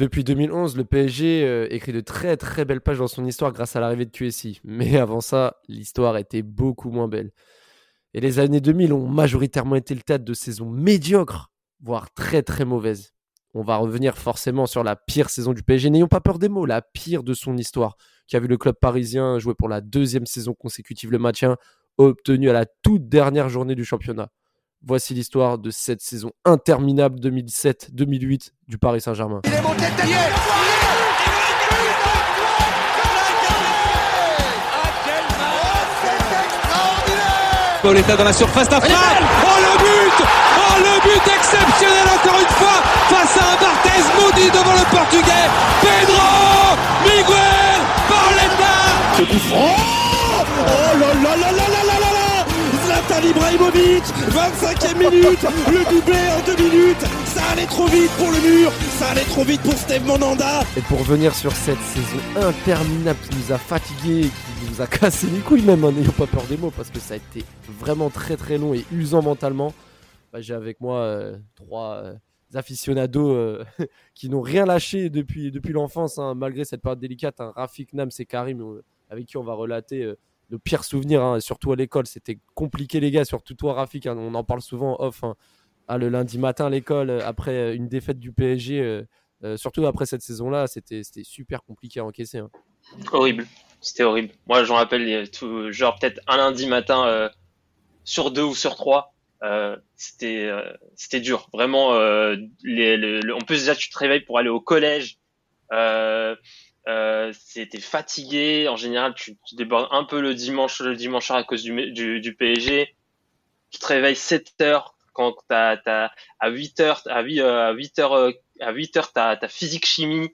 Depuis 2011, le PSG euh, écrit de très très belles pages dans son histoire grâce à l'arrivée de QSI. Mais avant ça, l'histoire était beaucoup moins belle. Et les années 2000 ont majoritairement été le théâtre de saisons médiocres, voire très très mauvaises. On va revenir forcément sur la pire saison du PSG. N'ayons pas peur des mots, la pire de son histoire, qui a vu le club parisien jouer pour la deuxième saison consécutive le maintien, obtenu à la toute dernière journée du championnat. Voici l'histoire de cette saison interminable 2007-2008 du Paris Saint-Germain. Pauletta dans la surface, la frappe Oh le but Oh le but exceptionnel encore une fois face à un Barthez maudit devant le portugais Pedro Miguel Pauletta Oh Oh là là là là là là là Zlatan Ibrahimovic 25e minute Le doublé en deux minutes Ça allait trop vite pour le mur Ça allait trop vite pour Steve Monanda Et pour revenir sur cette saison interminable qui nous a fatigués, qui nous a cassé les couilles même, hein, n'ayons pas peur des mots, parce que ça a été vraiment très très long et usant mentalement. Bah, J'ai avec moi euh, trois euh, aficionados euh, qui n'ont rien lâché depuis, depuis l'enfance, hein, malgré cette période délicate. Hein, Rafik, Nams et Karim, euh, avec qui on va relater nos pires souvenirs, hein, surtout à l'école. C'était compliqué les gars, surtout toi Rafik, hein, on en parle souvent off. hein. Ah, le lundi matin à l'école, euh, après euh, une défaite du PSG, euh, surtout après cette saison-là, c'était super compliqué à encaisser. Horrible. C'était horrible. Moi, j'en rappelle, genre peut-être un lundi matin sur deux ou sur trois. C'était dur. Vraiment, les, le- le- en plus tu te réveilles pour aller au collège. Euh, c'était fatigué. En général, tu, tu débordes un peu le dimanche, le dimanche soir à cause du, du, du PSG. Tu te réveilles 7 heures quand t'as, t'as, à 8 heures, à 8, euh, à 8 heures, euh, à 8 heures, t'as, t'as physique chimie.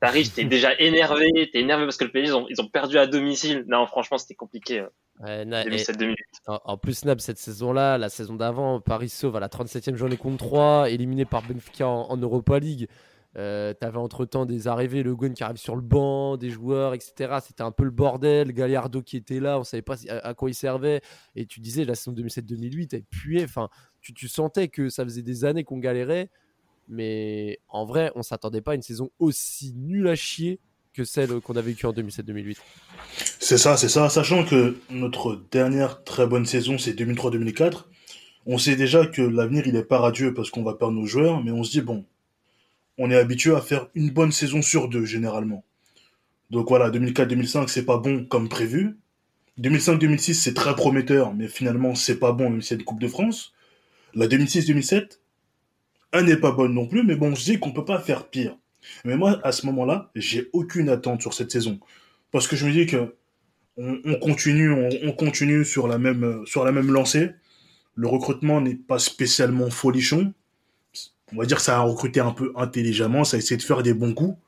T'arrives, t'es déjà énervé, t'es énervé parce que le PSG, ils ont, ils ont perdu à domicile. Non, franchement, c'était compliqué. Ouais, na- et- 2007-2008. En, en plus, Nab, cette saison-là, la saison d'avant, Paris sauve à la 37e journée contre 3, éliminé par Benfica en, en Europa League. Euh, T'avais entre-temps des arrivées, Le Gun qui arrive sur le banc, des joueurs, etc. C'était un peu le bordel. Gallardo qui était là, on savait pas à quoi il servait. Et tu disais, la saison 2007-2008, elle puait. Enfin, tu, tu sentais que ça faisait des années qu'on galérait. Mais en vrai, on s'attendait pas à une saison aussi nulle à chier que celle qu'on a vécue en 2007-2008. C'est ça, c'est ça. Sachant que notre dernière très bonne saison, c'est 2003-2004. On sait déjà que l'avenir, il est pas radieux parce qu'on va perdre nos joueurs, mais on se dit, bon, on est habitué à faire une bonne saison sur deux, généralement. Donc voilà, 2004-2005, c'est pas bon comme prévu. 2005-2006, c'est très prometteur, mais finalement, c'est pas bon, même y a une Coupe de France. La 2006-2007, elle n'est pas bonne non plus, mais bon, on se dit qu'on peut pas faire pire. Mais moi, à ce moment-là, j'ai aucune attente sur cette saison. Parce que je me dis que on, on continue, on, on continue euh, sur la même lancée. Le recrutement n'est pas spécialement folichon. On va dire que ça a recruté un peu intelligemment, ça a essayé de faire des bons coups.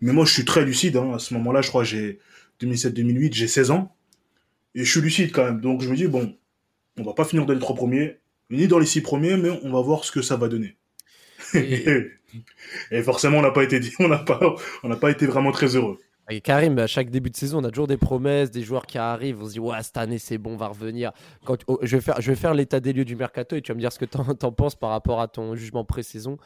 Mais moi, je suis très lucide. Hein. À ce moment-là, je crois que j'ai 2007-2008, j'ai 16 ans. Et je suis lucide quand même. Donc je me dis, bon, on va pas finir dans les trois premiers, ni dans les six premiers, mais on va voir ce que ça va donner. Et- Et forcément, on n'a pas été, on n'a pas, on n'a pas été vraiment très heureux. Karim, à chaque début de saison, on a toujours des promesses, des joueurs qui arrivent. On se dit, ouais, cette année, c'est bon, on va revenir. Quand, oh, je, vais faire, l'état des lieux du mercato et tu vas me dire ce que t'en en penses par rapport à ton jugement pré-saison.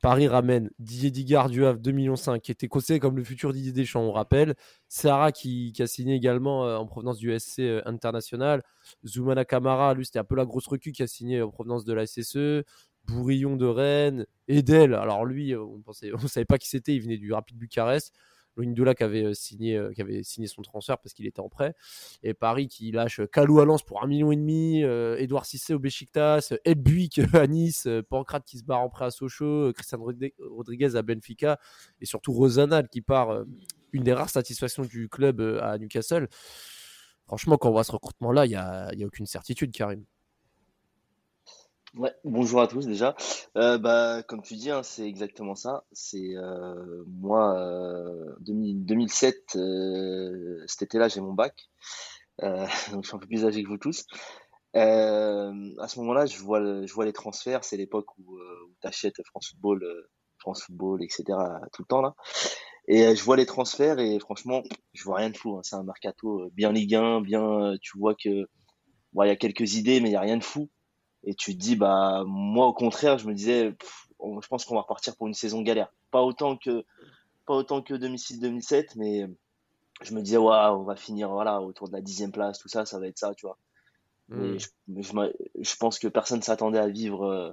Paris ramène Didier Digard du Havre 2,5 millions, qui était considéré comme le futur Didier Deschamps, on rappelle. Sarah qui, a signé également euh, en provenance du SC euh, International. Zoumana Kamara, lui, c'était un peu la grosse recrue qui a signé en provenance de la SSE. Bourillon de Rennes. Edel, alors lui, euh, on on savait pas qui c'était, il venait du Rapide Bucarest. Loindoula qui avait euh, signé, euh, qui avait signé son transfert parce qu'il était en prêt. Et Paris qui lâche Kalou à Lens pour un million et demi, euh, Edouard Cissé au Besiktas, Elbuik à Nice, euh, Pancrate qui se barre en prêt à Sochaux, euh, Christian Rodri- Rodriguez à Benfica et surtout Rosanal qui part euh, une des rares satisfactions du club euh, à Newcastle. Franchement, quand on voit ce recrutement-là, il n'y y a aucune certitude, Karim. Ouais, bonjour à tous déjà. Euh, bah, comme tu dis, hein, c'est exactement ça. C'est euh, moi, euh, 2000 2007, euh, cet été-là, j'ai mon bac. Euh, donc je suis un peu plus âgé que vous tous. Euh, à ce moment-là, je vois, je vois les transferts. C'est l'époque où, où tu achètes France Football, France Football, etc. tout le temps là. Et je vois les transferts et franchement, je vois rien de fou. hein. C'est un mercato bien Ligue 1, bien. tu vois que bon, il y a quelques idées, mais il y a rien de fou. Et tu te dis, bah, moi, au contraire, je me disais, pff, on- je pense qu'on va repartir pour une saison galère. Pas autant que, pas autant que 2006-2007, mais je me disais, ouais, on va finir, voilà, autour de la dixième place, tout ça, ça va être ça, tu vois. Hmm. Je, je, pense que personne s'attendait à vivre euh,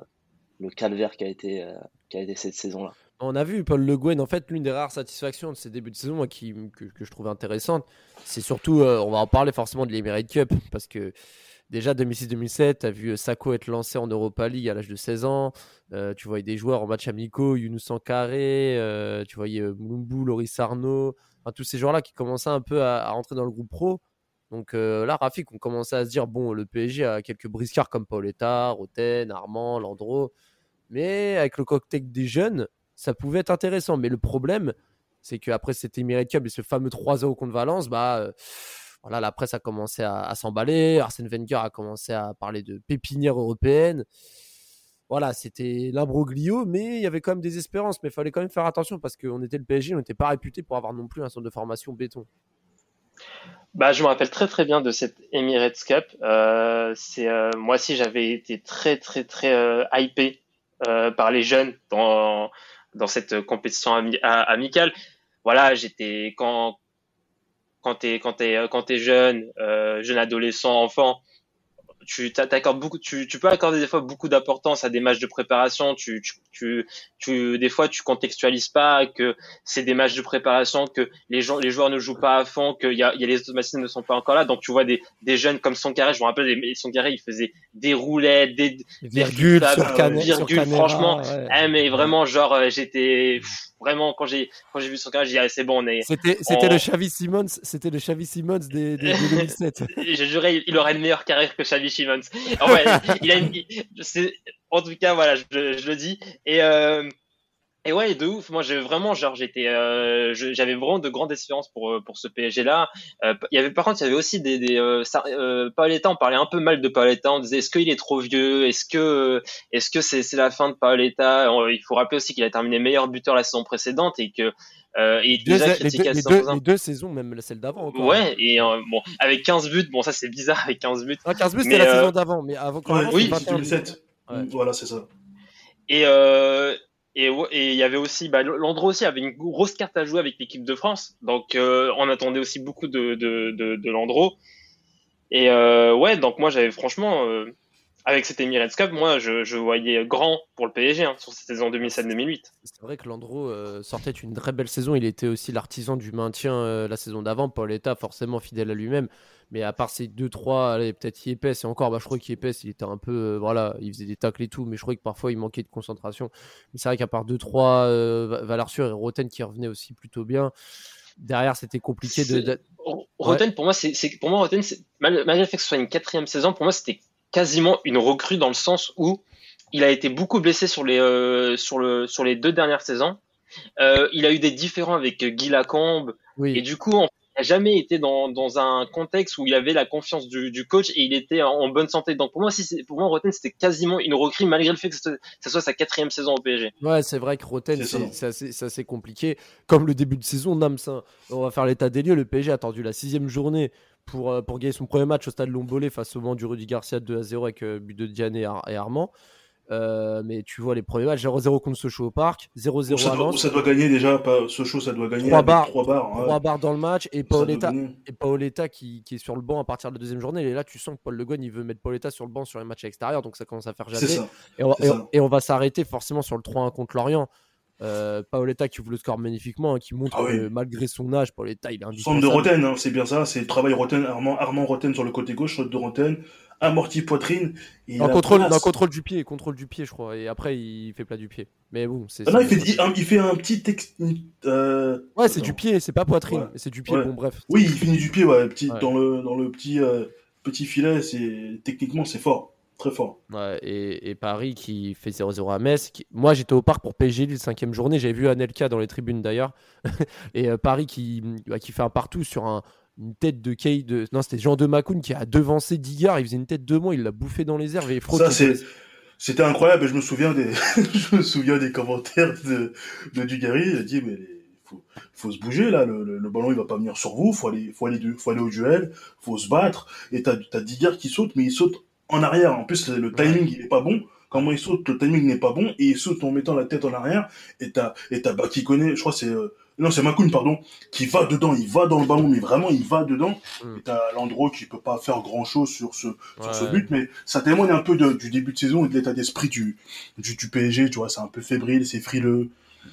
le calvaire qui a été, euh, qui a été cette saison-là. On a vu Paul Le Guen, en fait, l'une des rares satisfactions de ces débuts de saison moi, qui, que, que je trouve intéressante, c'est surtout, euh, on va en parler forcément de l'Emirates Cup, parce que déjà 2006-2007, tu as vu euh, Sako être lancé en Europa League à l'âge de 16 ans, euh, tu voyais des joueurs en match amicaux, Younous Sankaré, euh, tu voyais euh, Moulumbu, Loris Arnaud, enfin, tous ces joueurs-là qui commençaient un peu à, à rentrer dans le groupe pro. Donc là, Rafik, on commençait à se dire, bon, le PSG a quelques briscards comme Paoletta, Roten, Armand, Landreau, mais avec le cocktail des jeunes, ça pouvait être intéressant. Mais le problème, c'est qu'après cet Emirates et ce fameux 3-0 contre Valence, bah, voilà, la presse a commencé à, s'emballer. Arsène Wenger a commencé à parler de pépinière européenne. Voilà, c'était l'imbroglio, mais il y avait quand même des espérances. Mais il fallait quand même faire attention parce qu'on était le PSG, on n'était pas réputé pour avoir non plus un centre de formation béton. Bah, je me rappelle très très bien de cette Emirates Cup. Euh, euh, moi aussi j'avais été très très très euh, hypé euh, par les jeunes dans dans cette compétition amicale. Voilà, j'étais quand quand t'es quand t'es quand t'es jeune, euh, jeune adolescent, enfant, tu t'a- t'accordes beaucoup, tu, tu peux accorder des fois beaucoup d'importance à des matchs de préparation. Tu, tu, tu, tu- des fois, tu contextualises pas que c'est des matchs de préparation, que les gens, les joueurs ne jouent pas à fond, qu'il y a, y a les automatismes ne sont pas encore là. Donc, tu vois des, des jeunes comme Soncaré. Je me rappelle, Soncaré, il faisait des roulettes, des, Virgule flics, sur, euh, virgule, sur caméra, franchement, ouais. ah, mais vraiment, genre, euh, j'étais pff, vraiment quand j'ai quand j'ai vu Soncaré, j'ai dit ah, c'est bon, on est. C'était, c'était en- le Xavi Simons, c'était le Xavi Simons des, des, des 2007. je jurais, il aurait une meilleure carrière que Xavi il a une, c'est, en tout cas, voilà, je, je le dis. Et, euh, et ouais, de ouf. Moi, j'ai vraiment, genre, j'étais, euh, j'avais vraiment de grandes espérances pour euh, pour ce PSG là. Euh, il y avait, par contre, il y avait aussi des, des euh, euh, Paoletta. On parlait un peu mal de Paoletta. On disait, est-ce qu'il est trop vieux? Est-ce que, est-ce que c'est c'est la fin de Paoletta On- Il faut rappeler aussi qu'il a terminé meilleur buteur la saison précédente et que euh, et Deux- déjà les, deux, les deux- les deux saisons, même celle d'avant. Ouais, et euh, bon, avec 15 buts, bon, ça c'est bizarre avec 15 buts. Non, 15 buts, Mais, c'était la saison d'avant, mais avant quand Ouais, même, oui, c'était c'est 21 buts. 2007. Ouais. Voilà, c'est ça. Et euh, et il y avait aussi, bah, Landreau aussi avait une grosse carte à jouer avec l'équipe de France, donc euh, on attendait aussi beaucoup de de de, de Landreau. Et euh, ouais, donc moi j'avais franchement, euh, avec cette Emirates Cup, moi je, voyais grand pour le PSG hein, sur cette saison 2007-2008. C'est vrai que Landreau sortait une très belle saison. Il était aussi l'artisan du maintien la saison d'avant. Paul Eta, forcément fidèle à lui-même. Mais à part ces 2-3, allez, peut-être Yepes, et encore, bah, je crois qu'Yepes, il était un peu. euh, voilà, il faisait des tacles et tout, mais je crois que parfois il manquait de concentration. Mais c'est vrai qu'à part 2-3, euh, Valeur Sûre et Roten qui revenaient aussi plutôt bien. Derrière, c'était compliqué de. Roten pour moi c'est pour moi Roten malgré le fait que ce soit une quatrième saison, pour moi c'était quasiment une recrue dans le sens où il a été beaucoup blessé sur les euh, sur le sur les deux dernières saisons. Euh, il a eu des différends avec euh, Guy Lacombe et du coup, en- n'a jamais été dans, dans un contexte où il avait la confiance du, du coach et il était en, en bonne santé. Donc pour moi, si pour moi, Roten, c'était quasiment une recrue malgré le fait que ce soit sa quatrième saison au PSG. ouais, c'est vrai que Roten, C'est ça. c'est c'est assez, c'est assez compliqué. Comme le début de saison, Nams, hein. on va faire l'état des lieux. Le PSG a attendu la sixième journée pour, euh, pour gagner son premier match au stade Lombolé face au Mans du Rudy Garcia 2 à 0 avec euh, but de Diane et, Ar- et Armand. Euh, mais tu vois les premiers matchs 0-0 contre Sochaux au parc, 0-0 Où ça, à doit, ça doit gagner déjà, pas, show, ça doit gagner Trois avec barres. trois barres. ouais. 3 barres dans le match et Paoletta, et Paoletta qui, qui est sur le banc à partir de la deuxième journée. Et là, tu sens que Paul Le Guen il veut mettre Paoletta sur le banc sur les matchs extérieurs, donc ça commence à faire jaser. Et et et on va s'arrêter forcément sur le 3-1 contre Lorient. Euh, Paoletta qui ouvre le score magnifiquement, hein, qui montre Ah oui. que malgré son âge, Paoletta il est Centre indispensable. de Roten, hein, c'est bien ça. C'est le travail Roten, Armand, Armand Roten sur le côté gauche, de Roten, amorti poitrine. et Non, contrôle, non, contrôle du pied, contrôle du pied, je crois. Et après, il fait plat du pied. Mais bon, c'est. Ah non, il fait, il, il fait un petit texte. euh, Ouais, c'est du pied, c'est pas poitrine, Ouais. c'est du pied. Ouais. Bon, bref. Oui, il finit du pied, ouais, petit, dans le dans le petit euh, petit filet. C'est techniquement c'est fort. Très fort. Ouais, et, et Paris qui fait 0-0 à Metz. qui- Moi, j'étais au parc pour PSG Lille, cinquième journée. J'avais vu Anelka dans les tribunes d'ailleurs. et euh, Paris qui, bah, qui fait un partout sur un- une tête de Kay. De... Non, c'était Jean de Macoun qui a devancé Digard. Il faisait une tête de moi, il l'a bouffé dans les airs. Et Ça, c'est- C'était incroyable et je me souviens des, je me souviens des commentaires de, de Dugarry. Il a dit, mais il faut, faut se bouger là, le, le, le ballon il va pas venir sur vous, faut aller, faut aller, faut aller au duel, faut se battre. Et t'as, t'as Digard qui saute, mais il saute en arrière. En plus, le, timing il est pas bon. Comment il saute, le timing n'est pas bon et il saute en mettant la tête en arrière. Et t'as, et t'as bah, qui connaît, je crois c'est, euh, non c'est Macoun pardon, qui va dedans, il va dans le ballon, mais vraiment il va dedans. Mm. Et t'as Landreau qui peut pas faire grand chose sur ce, sur ce but, mais ça témoigne un peu de- du début de saison et de l'état d'esprit du, du, du PSG, tu vois, c'est un peu fébrile, c'est frileux,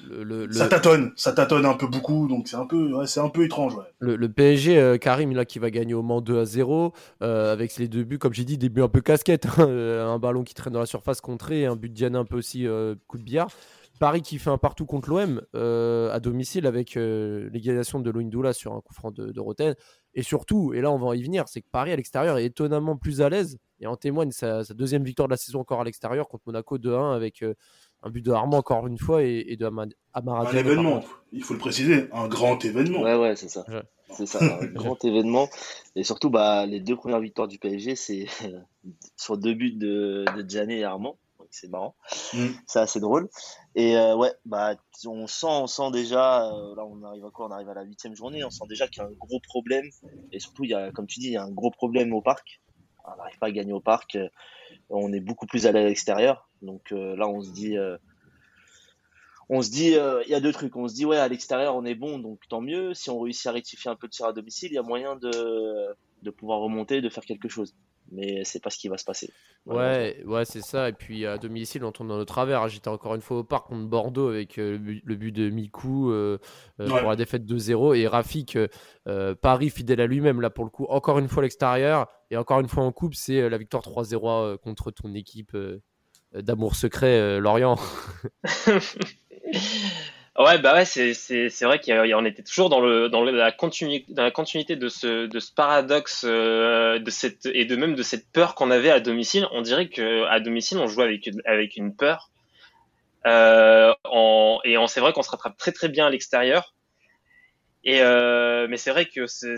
Le, le- ça tâtonne, ça tâtonne un peu beaucoup, donc c'est un peu, ouais, c'est un peu étrange, ouais. Le, le PSG, euh, Karim, là, qui va gagner au Mans 2 à 0, euh, avec les deux buts, comme j'ai dit, des buts un peu casquettes. hein, euh, un ballon qui traîne dans la surface contrée, un but de Diana un peu aussi, euh, coup de billard. Paris qui fait un partout contre l'OM euh, à domicile avec euh, l'égalisation de Loindoula sur un coup franc de, de Roten. Et surtout, et là on va y venir, c'est que Paris à l'extérieur est étonnamment plus à l'aise. Et en témoigne sa, sa deuxième victoire de la saison encore à l'extérieur contre Monaco 2-1 avec euh, un but de Armand encore une fois et, et de Ama- Amara Un événement, il faut le préciser, un grand événement. Ouais, ouais, c'est ça. Ouais. C'est ça, un grand événement. Et surtout, bah, les deux premières victoires du PSG, c'est sur deux buts de, de Gianni et Armand. C'est marrant. Mm. C'est assez drôle. Et euh, ouais, bah, on sent, on sent déjà, euh, là, on arrive à quoi? On arrive à la huitième journée. On sent déjà qu'il y a un gros problème. Et surtout, il y a, comme tu dis, il y a un gros problème au parc. On n'arrive pas à gagner au parc. Euh, On est beaucoup plus à l'extérieur. Donc euh, là, on se dit, on se dit, euh, il y a deux trucs. On se dit, ouais, à l'extérieur, on est bon, donc tant mieux. Si on réussit à rectifier un peu de tir à domicile, il y a moyen de, de pouvoir remonter, de faire quelque chose. Mais c'est pas ce qui va se passer. Ouais, ouais, c'est ça. Et puis à domicile, on tourne dans le travers. J'étais encore une fois au parc contre Bordeaux avec euh, le, but, de Mikou euh, euh, Ouais. pour la défaite 2-0 et Rafik, euh, Paris fidèle à lui-même là pour le coup. Encore une fois à l'extérieur et encore une fois en coupe, c'est la victoire 3-0 euh, contre ton équipe euh, d'amour secret euh, Lorient. Ouais, bah ouais, c'est c'est c'est vrai qu'on était toujours dans le dans la continuité dans la continuité de ce de ce paradoxe euh, de cette et de même de cette peur qu'on avait à domicile. On dirait que à domicile on jouait avec avec une peur. Euh, en, et on c'est vrai qu'on se rattrape très très bien à l'extérieur. Et euh, mais c'est vrai que c'est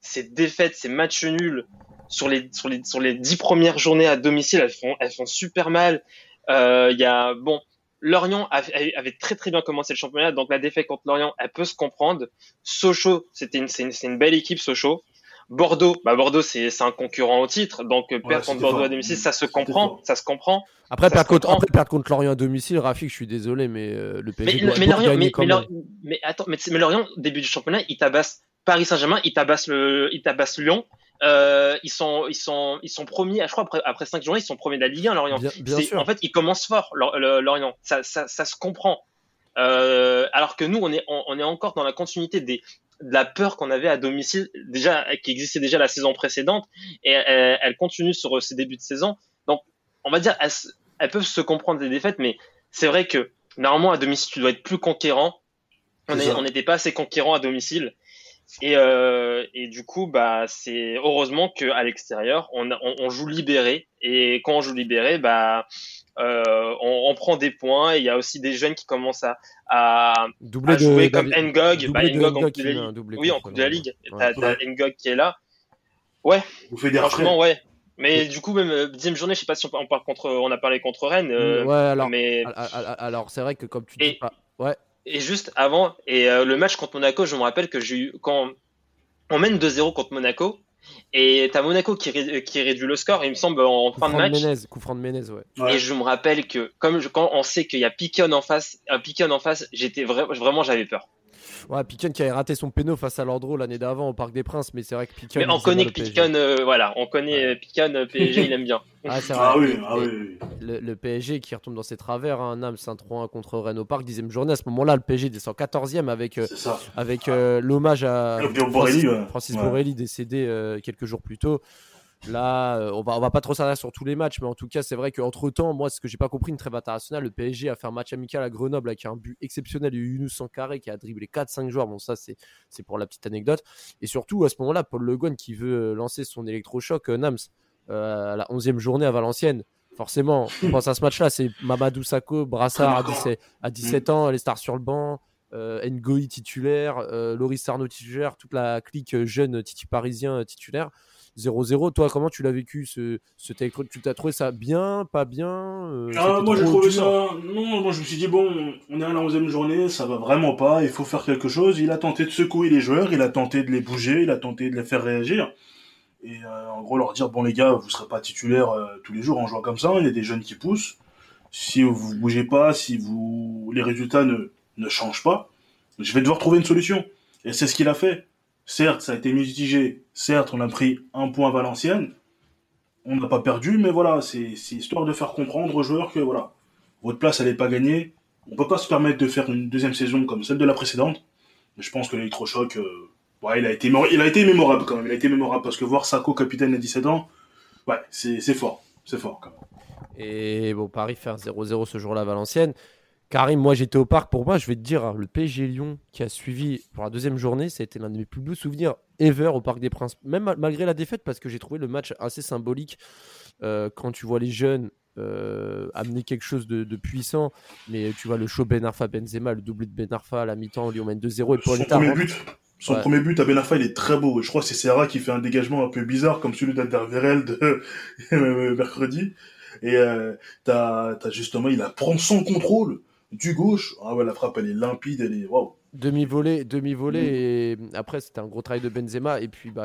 ces défaites, ces matchs nuls sur les sur les sur les dix premières journées à domicile, elles font elles font super mal. Euh, Il y a bon. Lorient avait avait très très bien commencé le championnat, donc la défaite contre Lorient, elle peut se comprendre. Sochaux, c'était une, c'est une, belle équipe, Sochaux. Bordeaux, bah Bordeaux c'est c'est un concurrent au titre, donc euh, perdre contre Bordeaux fort. à domicile, ça se comprend, fort. ça se comprend. Après perdre contre, après perdre contre Lorient à domicile, Rafik, je suis désolé, mais euh, le Mais, PSG doit, mais doit Lorient, mais, mais. Lorient- mais attends, mais, mais Lorient, début du championnat, il tabasse Paris Saint-Germain, il tabasse le, il tabasse Lyon. Euh, ils sont, ils sont, ils sont premiers. Je crois après, après cinq journées, ils sont premiers de la Ligue 1, Lorient. Bien, bien C'est- sûr. En fait, ils commencent fort, Lorient. Ça, ça, ça se comprend. Euh, alors que nous, on est, on, on est encore dans la continuité des, de la peur qu'on avait à domicile, déjà, qui existait déjà la saison précédente, et elle, elle continue sur ces débuts de saison. Donc, on va dire, elles, peuvent se comprendre des défaites, mais c'est vrai que normalement, à domicile, tu dois être plus conquérant. On n'était pas assez conquérant à domicile. Et, euh, et du coup, bah, c'est heureusement qu'à l'extérieur, on, on, on joue libéré. Et quand on joue libéré, bah, euh, on, on prend des points. Et il y a aussi des jeunes qui commencent à, à, Doublé à de jouer comme Ngog. Bah, Ngog en Coupe de la Ligue. doublé Oui, en Coupe de la. Ligue. Ouais. T'as t'as Ngog qui est là. Vous faites des. Franchement, ouais. Mais du coup, même euh, dixième journée, je sais pas si on, parle contre, on a parlé contre Rennes. euh, ouais, alors, mais al- al- al- alors c'est vrai que comme tu dis Et- pas. Ouais, Et juste avant, et euh, le match contre Monaco, je me rappelle que j'ai eu quand on mène 2-0 contre Monaco, et t'as Monaco qui, ré- qui réduit le score, il me semble en coup fin de franc de match. Menez, coup franc de Menez, ouais. Ouais. Et je me rappelle que comme je, quand on sait qu'il y a Picon en face, un Picon en face, j'étais vra- vraiment j'avais peur. Ouais, Piquen qui avait raté son péno face à Landreau l'année d'avant au Parc des Princes, mais c'est vrai que Piquen. Mais on connaît que PSG. Euh, voilà, on connaît Ouais. euh, Picon, euh, PSG, il aime bien. Ah, c'est vrai. Ah oui, ah oui, oui. Le, le PSG qui retombe dans ses travers, hein, Nams 1-3-1 contre Rennes au Parc, dixième journée. À ce moment-là, le PSG descend 14e avec, euh, avec euh, l'hommage à Francis, Borelli, ouais. Francis Ouais. Borelli, décédé euh, quelques jours plus tôt. Là, euh, on va, va pas trop s'arrêter sur tous les matchs, mais en tout cas, c'est vrai qu'entre temps, moi, ce que j'ai pas compris, une trêve internationale, le PSG a fait un match amical à Grenoble avec un but exceptionnel. Eu Younous Sankaré qui a dribblé 4-5 joueurs. Bon, ça, c'est pour la petite anecdote. Et surtout, à ce moment-là, Paul Le Guen qui veut euh, lancer son électrochoc, euh, Nams. à la 11e journée à Valenciennes. Forcément, on pense à ce match-là, c'est Mamadou Sakho, Brassard à 17, à 17 ans, les stars sur le banc, euh, Ngoï titulaire, euh, Loris Sarno titulaire, toute la clique jeune titi parisien titulaire. 0-0, toi, comment tu l'as vécu ce, ce Tu t'as trouvé ça bien, pas bien euh, ah, Moi, j'ai trouvé ça. Non, moi, je me suis dit, bon, on est à la 11e journée, ça va vraiment pas, il faut faire quelque chose. Il a tenté de secouer les joueurs, il a tenté de les bouger, il a tenté de les faire réagir. Et euh, en gros, leur dire, bon, les gars, vous serez pas titulaires euh, tous les jours en jouant comme ça, il y a des jeunes qui poussent. Si vous bougez pas, si vous les résultats ne, ne changent pas, je vais devoir trouver une solution. Et c'est ce qu'il a fait. Certes, ça a été mitigé. Certes, on a pris un point à Valenciennes. On n'a pas perdu, mais voilà, c'est histoire de faire comprendre aux joueurs que voilà, votre place, elle n'est pas gagnée. On peut pas se permettre de faire une deuxième saison comme celle de la précédente. Mais je pense que l'électrochoc, euh, ouais, il a été, il a été mémorable quand même. Il a été mémorable parce que voir Sako capitaine à 17 ans, c'est fort, c'est fort quand même. Et bon, Paris faire 0-0 ce jour-là à Valenciennes. Karim, moi j'étais au parc. Pour moi, je vais te dire, hein, le PSG Lyon qui a suivi pour la deuxième journée, ça a été l'un de mes plus beaux souvenirs ever au Parc des Princes. Même malgré la défaite, parce que j'ai trouvé le match assez symbolique euh, quand tu vois les jeunes euh, amener quelque chose de, puissant. Mais tu vois le show Ben Arfa Benzema, le doublé de Ben Arfa à la mi-temps, Lyon mène 2-0 et Son premier but. Son premier but à Ben Arfa, il est très beau. Je crois que c'est Serra qui fait un dégagement un peu bizarre, comme celui d'Alderweireld de mercredi. Et euh, t'as justement, il a prend son contrôle du gauche. Ah ouais, la frappe, elle est limpide, elle est waouh. Demi-volée, demi-volée, et après, c'était un gros travail de Benzema. Et puis, bah,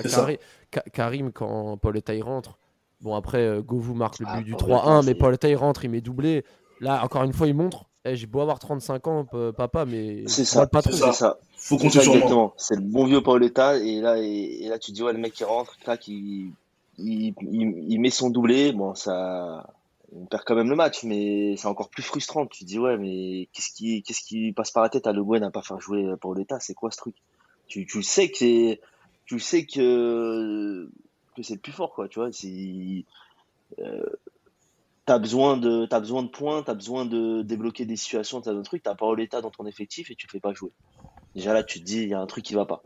Karim, quand Paul Etaille rentre, bon, après, euh, Govou marque le ah, but du 3-1, mais Paul Etaille rentre, il met doublé. Là, encore une fois, il montre. Eh, j'ai beau avoir 35 ans, papa, mais c'est ça, pas c'est ça. Faut compter sur exactement. C'est le bon vieux Paul Etaille, et là, et, là, tu dis ouais, le mec qui rentre, là, qui il, il, met son doublé, bon, ça, on perd quand même le match, mais c'est encore plus frustrant. Tu te dis, ouais, mais qu'est-ce qui, qu'est-ce qui passe par la tête? À Le Guen à pas faire jouer pour l'État C'est quoi ce truc? Tu, tu sais que tu sais que, que c'est le plus fort, quoi. Tu vois, si, euh, t'as besoin de, t'as besoin de points, t'as besoin de débloquer des situations, t'as un truc, t'as pas l'État dans ton effectif et tu le fais pas jouer. Déjà là, tu te dis, il y a un truc qui va pas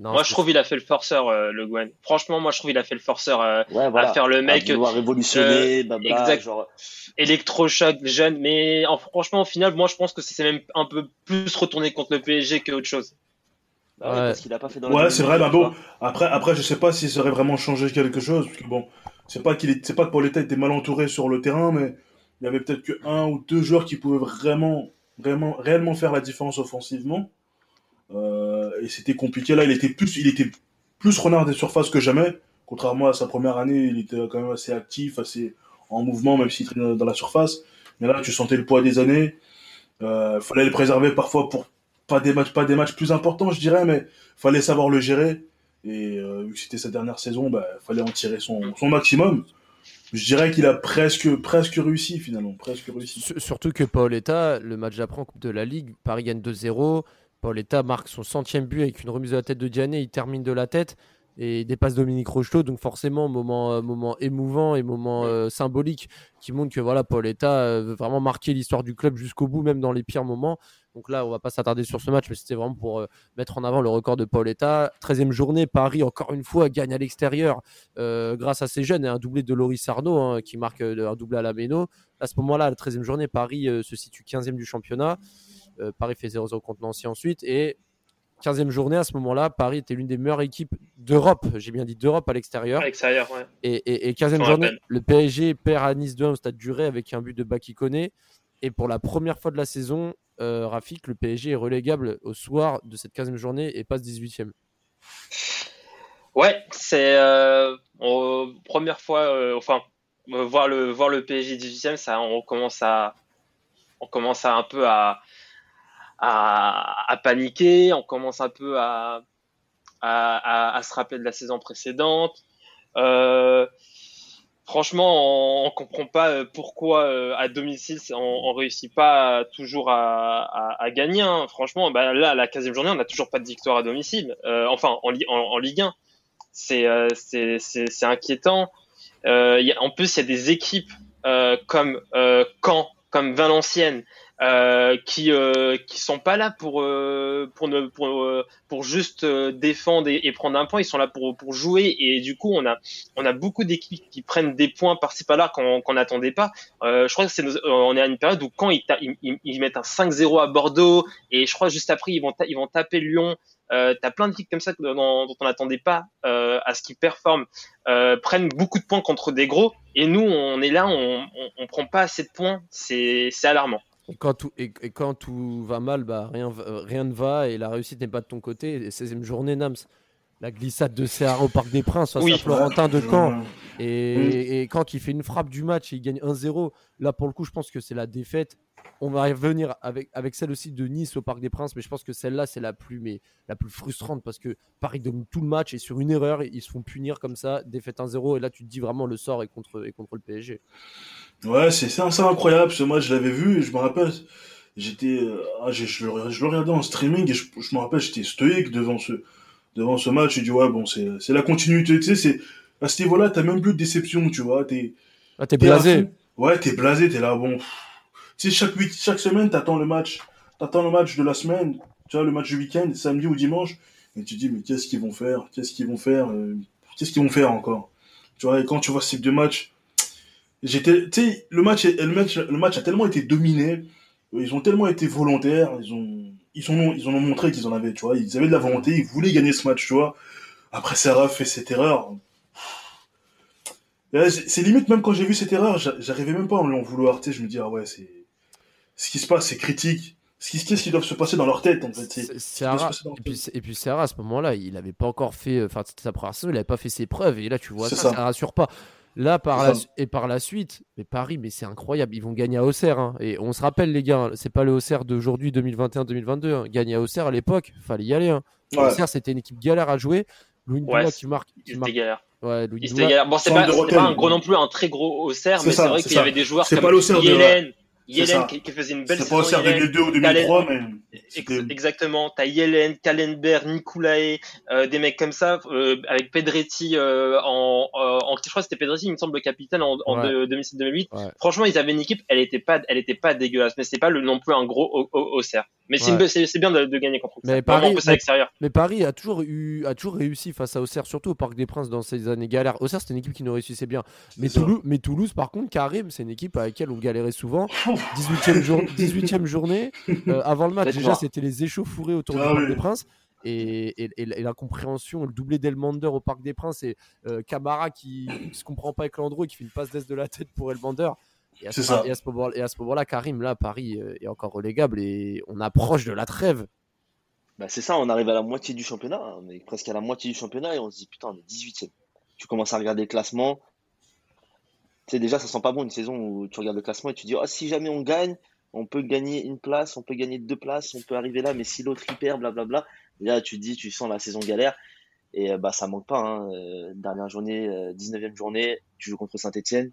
moi, je trouve qu'il a fait le forceur, euh, le Gwen. Franchement, moi, je trouve qu'il a fait le forceur euh, à faire le mec. À révolutionner, euh, exact. Genre... Électrochoc, jeune. Mais franchement, au final, moi, je pense que c'est même un peu plus retourné contre le PSG que autre chose. Bah ouais, parce qu'il a pas fait dans Ouais, c'est vrai, bon. Après, après, je sais pas s'il serait vraiment changé quelque chose. Parce que bon, c'est pas qu'il est, c'est pas que l'État était mal entouré sur le terrain, mais il y avait peut-être que un ou deux joueurs qui pouvaient vraiment, vraiment, réellement faire la différence offensivement. Euh, et c'était compliqué. Là, il était plus, il était plus renard des surfaces que jamais. Contrairement à sa première année, il était quand même assez actif, assez en mouvement, même s'il traînait dans la surface. Mais là, tu sentais le poids des années. Euh, fallait le préserver parfois pour pas des matchs, plus importants, je dirais, mais fallait savoir le gérer. Et euh, vu que c'était sa dernière saison, bah, fallait en tirer son, son maximum. Je dirais qu'il a presque, presque réussi finalement, presque réussi. Surtout que Paoletta, le match d'après en Coupe de la Ligue, Paris gagne 2-0. Pauletta marque son centième but avec une remise de la tête de Diané, il termine de la tête et dépasse Dominique Rocheteau. Donc forcément, moment, euh, moment émouvant et moment euh, symbolique qui montre que voilà, Pauletta euh, veut vraiment marquer l'histoire du club jusqu'au bout, même dans les pires moments. Donc là, on va pas s'attarder sur ce match, mais c'était vraiment pour mettre en avant le record de Pauletta. 13e journée, Paris, encore une fois, gagne à l'extérieur grâce à ses jeunes et un doublé de Loris Sarno hein, qui marque un doublé à la Méno. À ce moment-là, la 13e journée, Paris se situe 15e du championnat. Euh, Paris fait 0-0 contre Nancy ensuite. Et 15e journée, à ce moment-là, Paris était l'une des meilleures équipes d'Europe. J'ai bien dit d'Europe à l'extérieur. Et, 15e journée, le PSG perd à Nice 2 au stade duré avec un but de Bakikone. Et pour la première fois de la saison, euh, Rafik, le PSG est relégable au soir de cette 15e journée et passe 18e. Ouais, c'est euh, première fois, euh, enfin, voir le voir le PSG 18e, ça, on commence à, on commence à un peu à, à, paniquer, on commence un peu à, à, à, se rappeler de la saison précédente. Euh, franchement, on, on, comprend pas euh, pourquoi euh, à domicile on, on réussit pas toujours à, à gagner. Hein. Franchement, bah, là, la 15e journée, on n'a toujours pas de victoire à domicile. Euh, enfin, en, en, Ligue 1, c'est c'est inquiétant. Y a, en plus, il y a des équipes comme Caen, comme Valenciennes, euh, qui euh, qui sont pas là pour euh, pour ne pour euh, pour juste euh, défendre et, et, prendre un point. Ils sont là pour pour jouer et du coup on a on a beaucoup d'équipes qui prennent des points par-ci par-là qu'on qu'on n'attendait pas. Euh, je crois que c'est on est à une période où quand ils, ils, ils mettent un 5-0 à Bordeaux et je crois juste après ils vont ils vont taper Lyon. Euh, T'as plein d'équipes comme ça dont, dont on n'attendait pas euh, à ce qu'ils performent, euh, prennent beaucoup de points contre des gros, et nous on est là, on, on, on prend pas assez de points, c'est c'est alarmant. Et quand tout, et, quand tout va mal, bah, rien, rien ne va et la réussite n'est pas de ton côté. Et 16e journée, Nams. La glissade de Serra au Parc des Princes face Oui. à Florentin de Caen. Et, et quand il fait une frappe du match et il gagne 1-0, là pour le coup, je pense que c'est la défaite. On va revenir avec, avec celle aussi de Nice au Parc des Princes, mais je pense que celle-là, c'est la plus, mais, la plus frustrante parce que Paris domine tout le match et sur une erreur, ils se font punir comme ça, défaite 1-0. Et là, tu te dis vraiment le sort est contre, est contre le PSG. Ouais, c'est incroyable ce match, je l'avais vu et je me rappelle, j'étais, euh, ah, je, le, je le regardais en streaming et je, je me rappelle, j'étais stoïque devant ce, devant ce match. J'ai dit, ouais, bon, c'est c'est la continuité, tu sais, c'est, à ce niveau-là, t'as même plus de déception, tu vois, t'es, Ah, blasé. Ouais, t'es blasé, t'es là, bon. Tu sais, chaque, week- chaque semaine, t'attends le match, t'attends le match de la semaine, tu vois, le match du week-end, samedi ou dimanche, et tu te dis, mais qu'est-ce qu'ils vont faire, qu'est-ce qu'ils vont faire, euh, qu'est-ce qu'ils vont faire encore? Tu vois, et quand tu vois ces deux matchs, j'étais, tu sais, le match, le match, le match a tellement été dominé, ils ont tellement été volontaires, ils ont, ils ont, ils en ont montré qu'ils en avaient, tu vois, ils avaient de la volonté, ils voulaient gagner ce match, tu vois. Après, Sarah fait cette erreur. C'est limite, même quand j'ai vu cette erreur, j'a- j'arrivais même pas à en vouloir, tu sais, je me dis, ah ouais, c'est, ce qui se passe, c'est critique. Ce qui, qu'est-ce qui doit se passer dans leur tête, en fait, Serra, et puis, et puis Serra, à ce moment-là, il avait pas encore fait, euh, enfin sa première saison, il avait pas fait ses preuves et là tu vois ça, ça. ça rassure pas. Là par la, et par la suite, mais Paris, mais c'est incroyable, ils vont gagner à Auxerre hein. et on se rappelle les gars, c'est pas le Auxerre d'aujourd'hui 2021-2022, hein. gagner à Auxerre à l'époque, fallait y aller. Hein. Ouais. Auxerre c'était une équipe galère à jouer. Louis Ouais, qui marque, qui marque- galères. ouais, Louis. Bon, c'est pas, un gros non plus, un très gros Auxerre, mais c'est vrai qu'il y avait des joueurs comme pas Yellen, Yellen qui, qui faisait une belle C'est pas saison. au CR Yellen. 2002 ou 2003, mais Ex- Exactement, t'as Yellen, Kalenberg, Nicolae, euh, des mecs comme ça, euh, avec Pedretti euh, en, en, je crois que c'était Pedretti, il me semble le capitaine en, en Ouais. de- 2007-2008. Ouais. Franchement, ils avaient une équipe, elle était pas, elle était pas dégueulasse, mais c'est pas le, non plus un gros au, au, Auxerre. Mais c'est Ouais. c'est c'est bien de, de gagner contre Mais. Paris- mais- l'extérieur. Mais Paris a toujours, eu, a toujours réussi face à Auxerre, surtout au Parc des Princes dans ces années galères. Auxerre, c'était une équipe qui nous réussissait bien. Mais C'est. Toulouse, mais Toulouse, par contre, Karim, c'est une équipe avec laquelle on galérait souvent. 18e, jour- 18e journée. euh, avant le match, déjà, c'était les échauffourées autour Ah du Parc oui. des Princes. Et, et, et l'incompréhension, le doublé d'Elmander au Parc des Princes et euh, Camara qui ne se comprend pas avec Landreau et qui fait une passe d'est de la tête pour Elmander. Et à, ce, ça. et à ce moment- et à ce moment-là, Karim, là, Paris euh, est encore relégable et on approche de la trêve. Bah, c'est ça, on arrive à la moitié du championnat, on est presque à la moitié du championnat et on se dit putain, on est 18ème. Tu commences à regarder le classement. Tu sais, déjà, ça sent pas bon une saison où tu regardes le classement et tu dis, oh, si jamais on gagne, on peut gagner une place, on peut gagner deux places, on peut arriver là, mais si l'autre y perd, blablabla. Là, tu te dis, tu sens la saison galère. Et euh, bah, ça manque pas. Hein. Euh, dernière journée, euh, 19e journée, tu joues contre Saint-Etienne.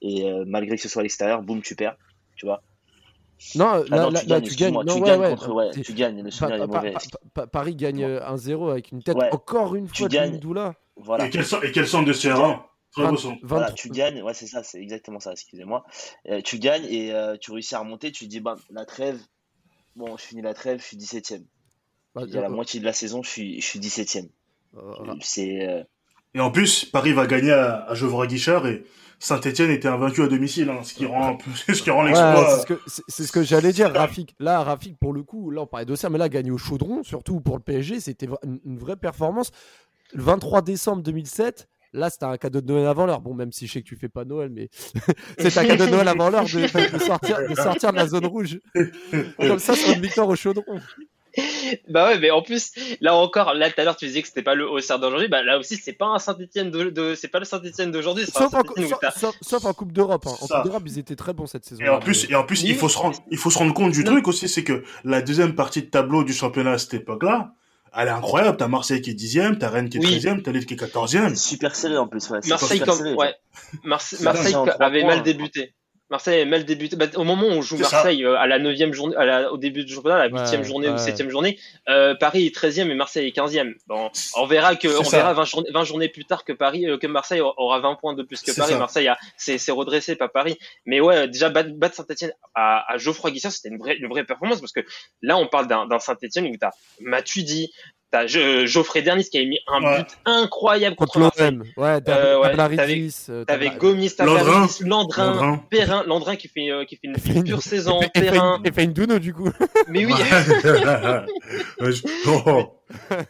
Et malgré que ce soit à l'extérieur, boum, tu perds. Tu vois non, ah là, tu gagnes, là, tu gagnes, tu gagnes contre, ouais, tu gagnes, le pa, est mauvais. Paris gagne 1-0 avec une tête encore une fois tu de. Doula. Voilà. Et quel, et quel centre de 20, 20, tu gagnes, ouais, c'est ça, c'est exactement ça, excusez-moi. Euh, tu gagnes et euh, tu réussis à remonter, tu dis, bah, la trêve, bon, je finis la trêve, je suis 17ème. Bah, et à la moitié de la saison, je suis, je suis 17ème. Euh, et en plus, Paris va gagner à, à Gevrey-Guichard et Saint-Etienne était invaincu à domicile, hein, ce qui rend, ce rend l'exploit. C'est ce que, j'allais dire, Rafik. Là, Rafik, pour le coup, là, on parlait de ça, mais là, gagner au chaudron, surtout pour le PSG, c'était une vraie performance. Le 23 décembre 2007, là, c'était un cadeau de Noël avant l'heure. Bon, même si je sais que tu fais pas Noël, mais c'est un cadeau de Noël avant l'heure de, de sortir, de sortir de la zone rouge. Comme ça, sur une victoire au chaudron. Bah ouais, mais en plus, là encore, là tout à l'heure tu disais que c'était pas le Auxerre d'aujourd'hui, bah là aussi c'est pas un Saint-Etienne de, de- c'est pas le Saint-Etienne d'aujourd'hui, c'est un Sauf sauf- en Coupe d'Europe. hein. En. Coupe d'Europe, ils étaient très bons cette saison. Et en plus, et en plus, il faut se rendre, il faut se rendre compte du Non. truc aussi, c'est que la deuxième partie de tableau du championnat à cette époque-là, elle est incroyable. T'as Marseille qui est dixième, t'as Rennes qui est Oui. treizième, t'as Lille qui est quatorzième. c'est super serré en plus, ouais. Marseille super comme serré. ouais, Marseille avait points. mal débuté. Marseille est mal débuté. Bah, au moment où on joue. Marseille euh, à la 9 journée, à la- au début du championnat, la Ouais, 8 journée ou. 7 journée, euh, Paris est 13e et Marseille est 15e. Bon, on verra que on ça. verra 20 journées, 20 journées plus tard que Paris euh, que Marseille aura 20 points de plus que Paris. ça. Marseille a c'est c'est redressé pas Paris. Mais ouais, déjà battre, Saint-Etienne à, à Geoffroy Guichard, c'était une vraie une vraie performance parce que là on parle d'un d'un Saint-Etienne où t'as Matuidi, t'as Jo- Geoffrey Dernis qui a mis un Ouais. but incroyable contre, Contre l'OM. Ouais, t'avais Euh, euh, T'avais Tabla- Gomis, Landrin. Tavares, Landrin, Landrin. Perrin, Landrin qui fait, euh, qui fait une pure saison, et fait- et fait Perrin. une- Et fait une Duno du coup. Mais oui, Ouais, oh.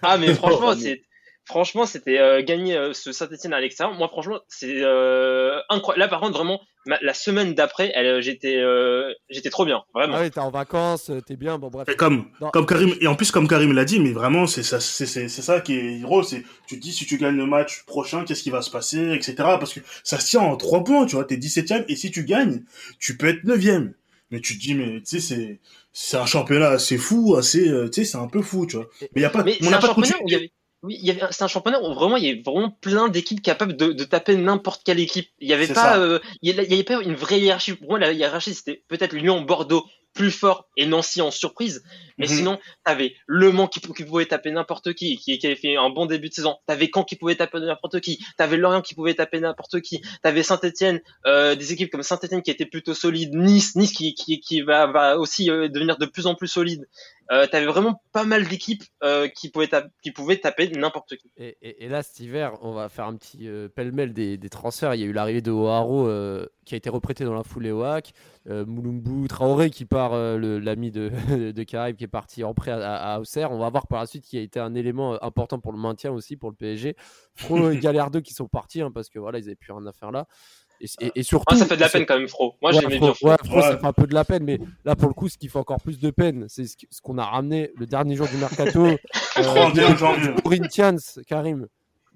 ah mais franchement, c'est franchement c'était euh, gagner euh, ce Saint-Etienne à l'extérieur. Moi franchement, c'est euh, incroyable. Là par contre vraiment ma- la semaine d'après, j'étais euh, j'étais trop bien, vraiment. Ah oui, t'es en vacances, t'es bien, bon bref. Et comme, Non. comme Karim, et en plus, comme Karim l'a dit, mais vraiment, c'est ça, c'est, c'est, c'est ça qui est héros, c'est, tu te dis, si tu gagnes le match prochain, qu'est-ce qui va se passer, etc. Parce que ça se tient en trois points, tu vois, t'es 17ème, et si tu gagnes, tu peux être 9ème. Mais tu te dis, mais, tu sais, c'est, c'est un championnat assez fou, assez, euh, tu sais, c'est un peu fou, tu vois. Mais y a pas, Mais on n'a pas de oui, c'est un championnat où vraiment il y avait vraiment plein d'équipes capables de, de taper n'importe quelle équipe. Il y avait pas, euh, il y avait- il y avait pas une vraie hiérarchie. Pour moi, la hiérarchie c'était peut-être Lyon, Bordeaux plus fort et Nancy en surprise. Mais Mhm. sinon, t'avais Le Mans qui, qui pouvait taper n'importe qui, qui, qui avait fait un bon début de saison. T'avais Caen qui pouvait taper n'importe qui. T'avais Lorient qui pouvait taper n'importe qui. T'avais Saint-Etienne, euh, des équipes comme Saint-Etienne qui étaient plutôt solides. Nice, Nice qui, qui, qui va, va aussi euh, devenir de plus en plus solide. Euh, T'avais vraiment pas mal d'équipes euh, qui pouvaient taper, qui pouvaient taper n'importe qui. Et, et- et là, cet hiver, on va faire un petit euh, pêle-mêle des, des transferts. Il y a eu l'arrivée de O'Haro euh, qui a été reprêté dans la foulée au HAC. Euh, Moulumbu, Traoré qui part, l'ami de, de Caraïbes qui est parti en prêt à, à, Auxerre. On va voir par la suite qui a été un élément important pour le maintien aussi, pour le PSG. Fro et Gallardo qui sont partis hein, parce que voilà, ils avaient plus rien à faire là. Et, et- et surtout, Ah, ça fait de la peine quand même, Fro. Moi, Ouais, j'aimais bien Fro. ouais, Fro, ça fait un peu de la peine, mais là, pour le coup, ce qui fait encore plus de peine, c'est ce qu'on a ramené le dernier jour du mercato. euh, 31 janvier. Corinthians, Karim.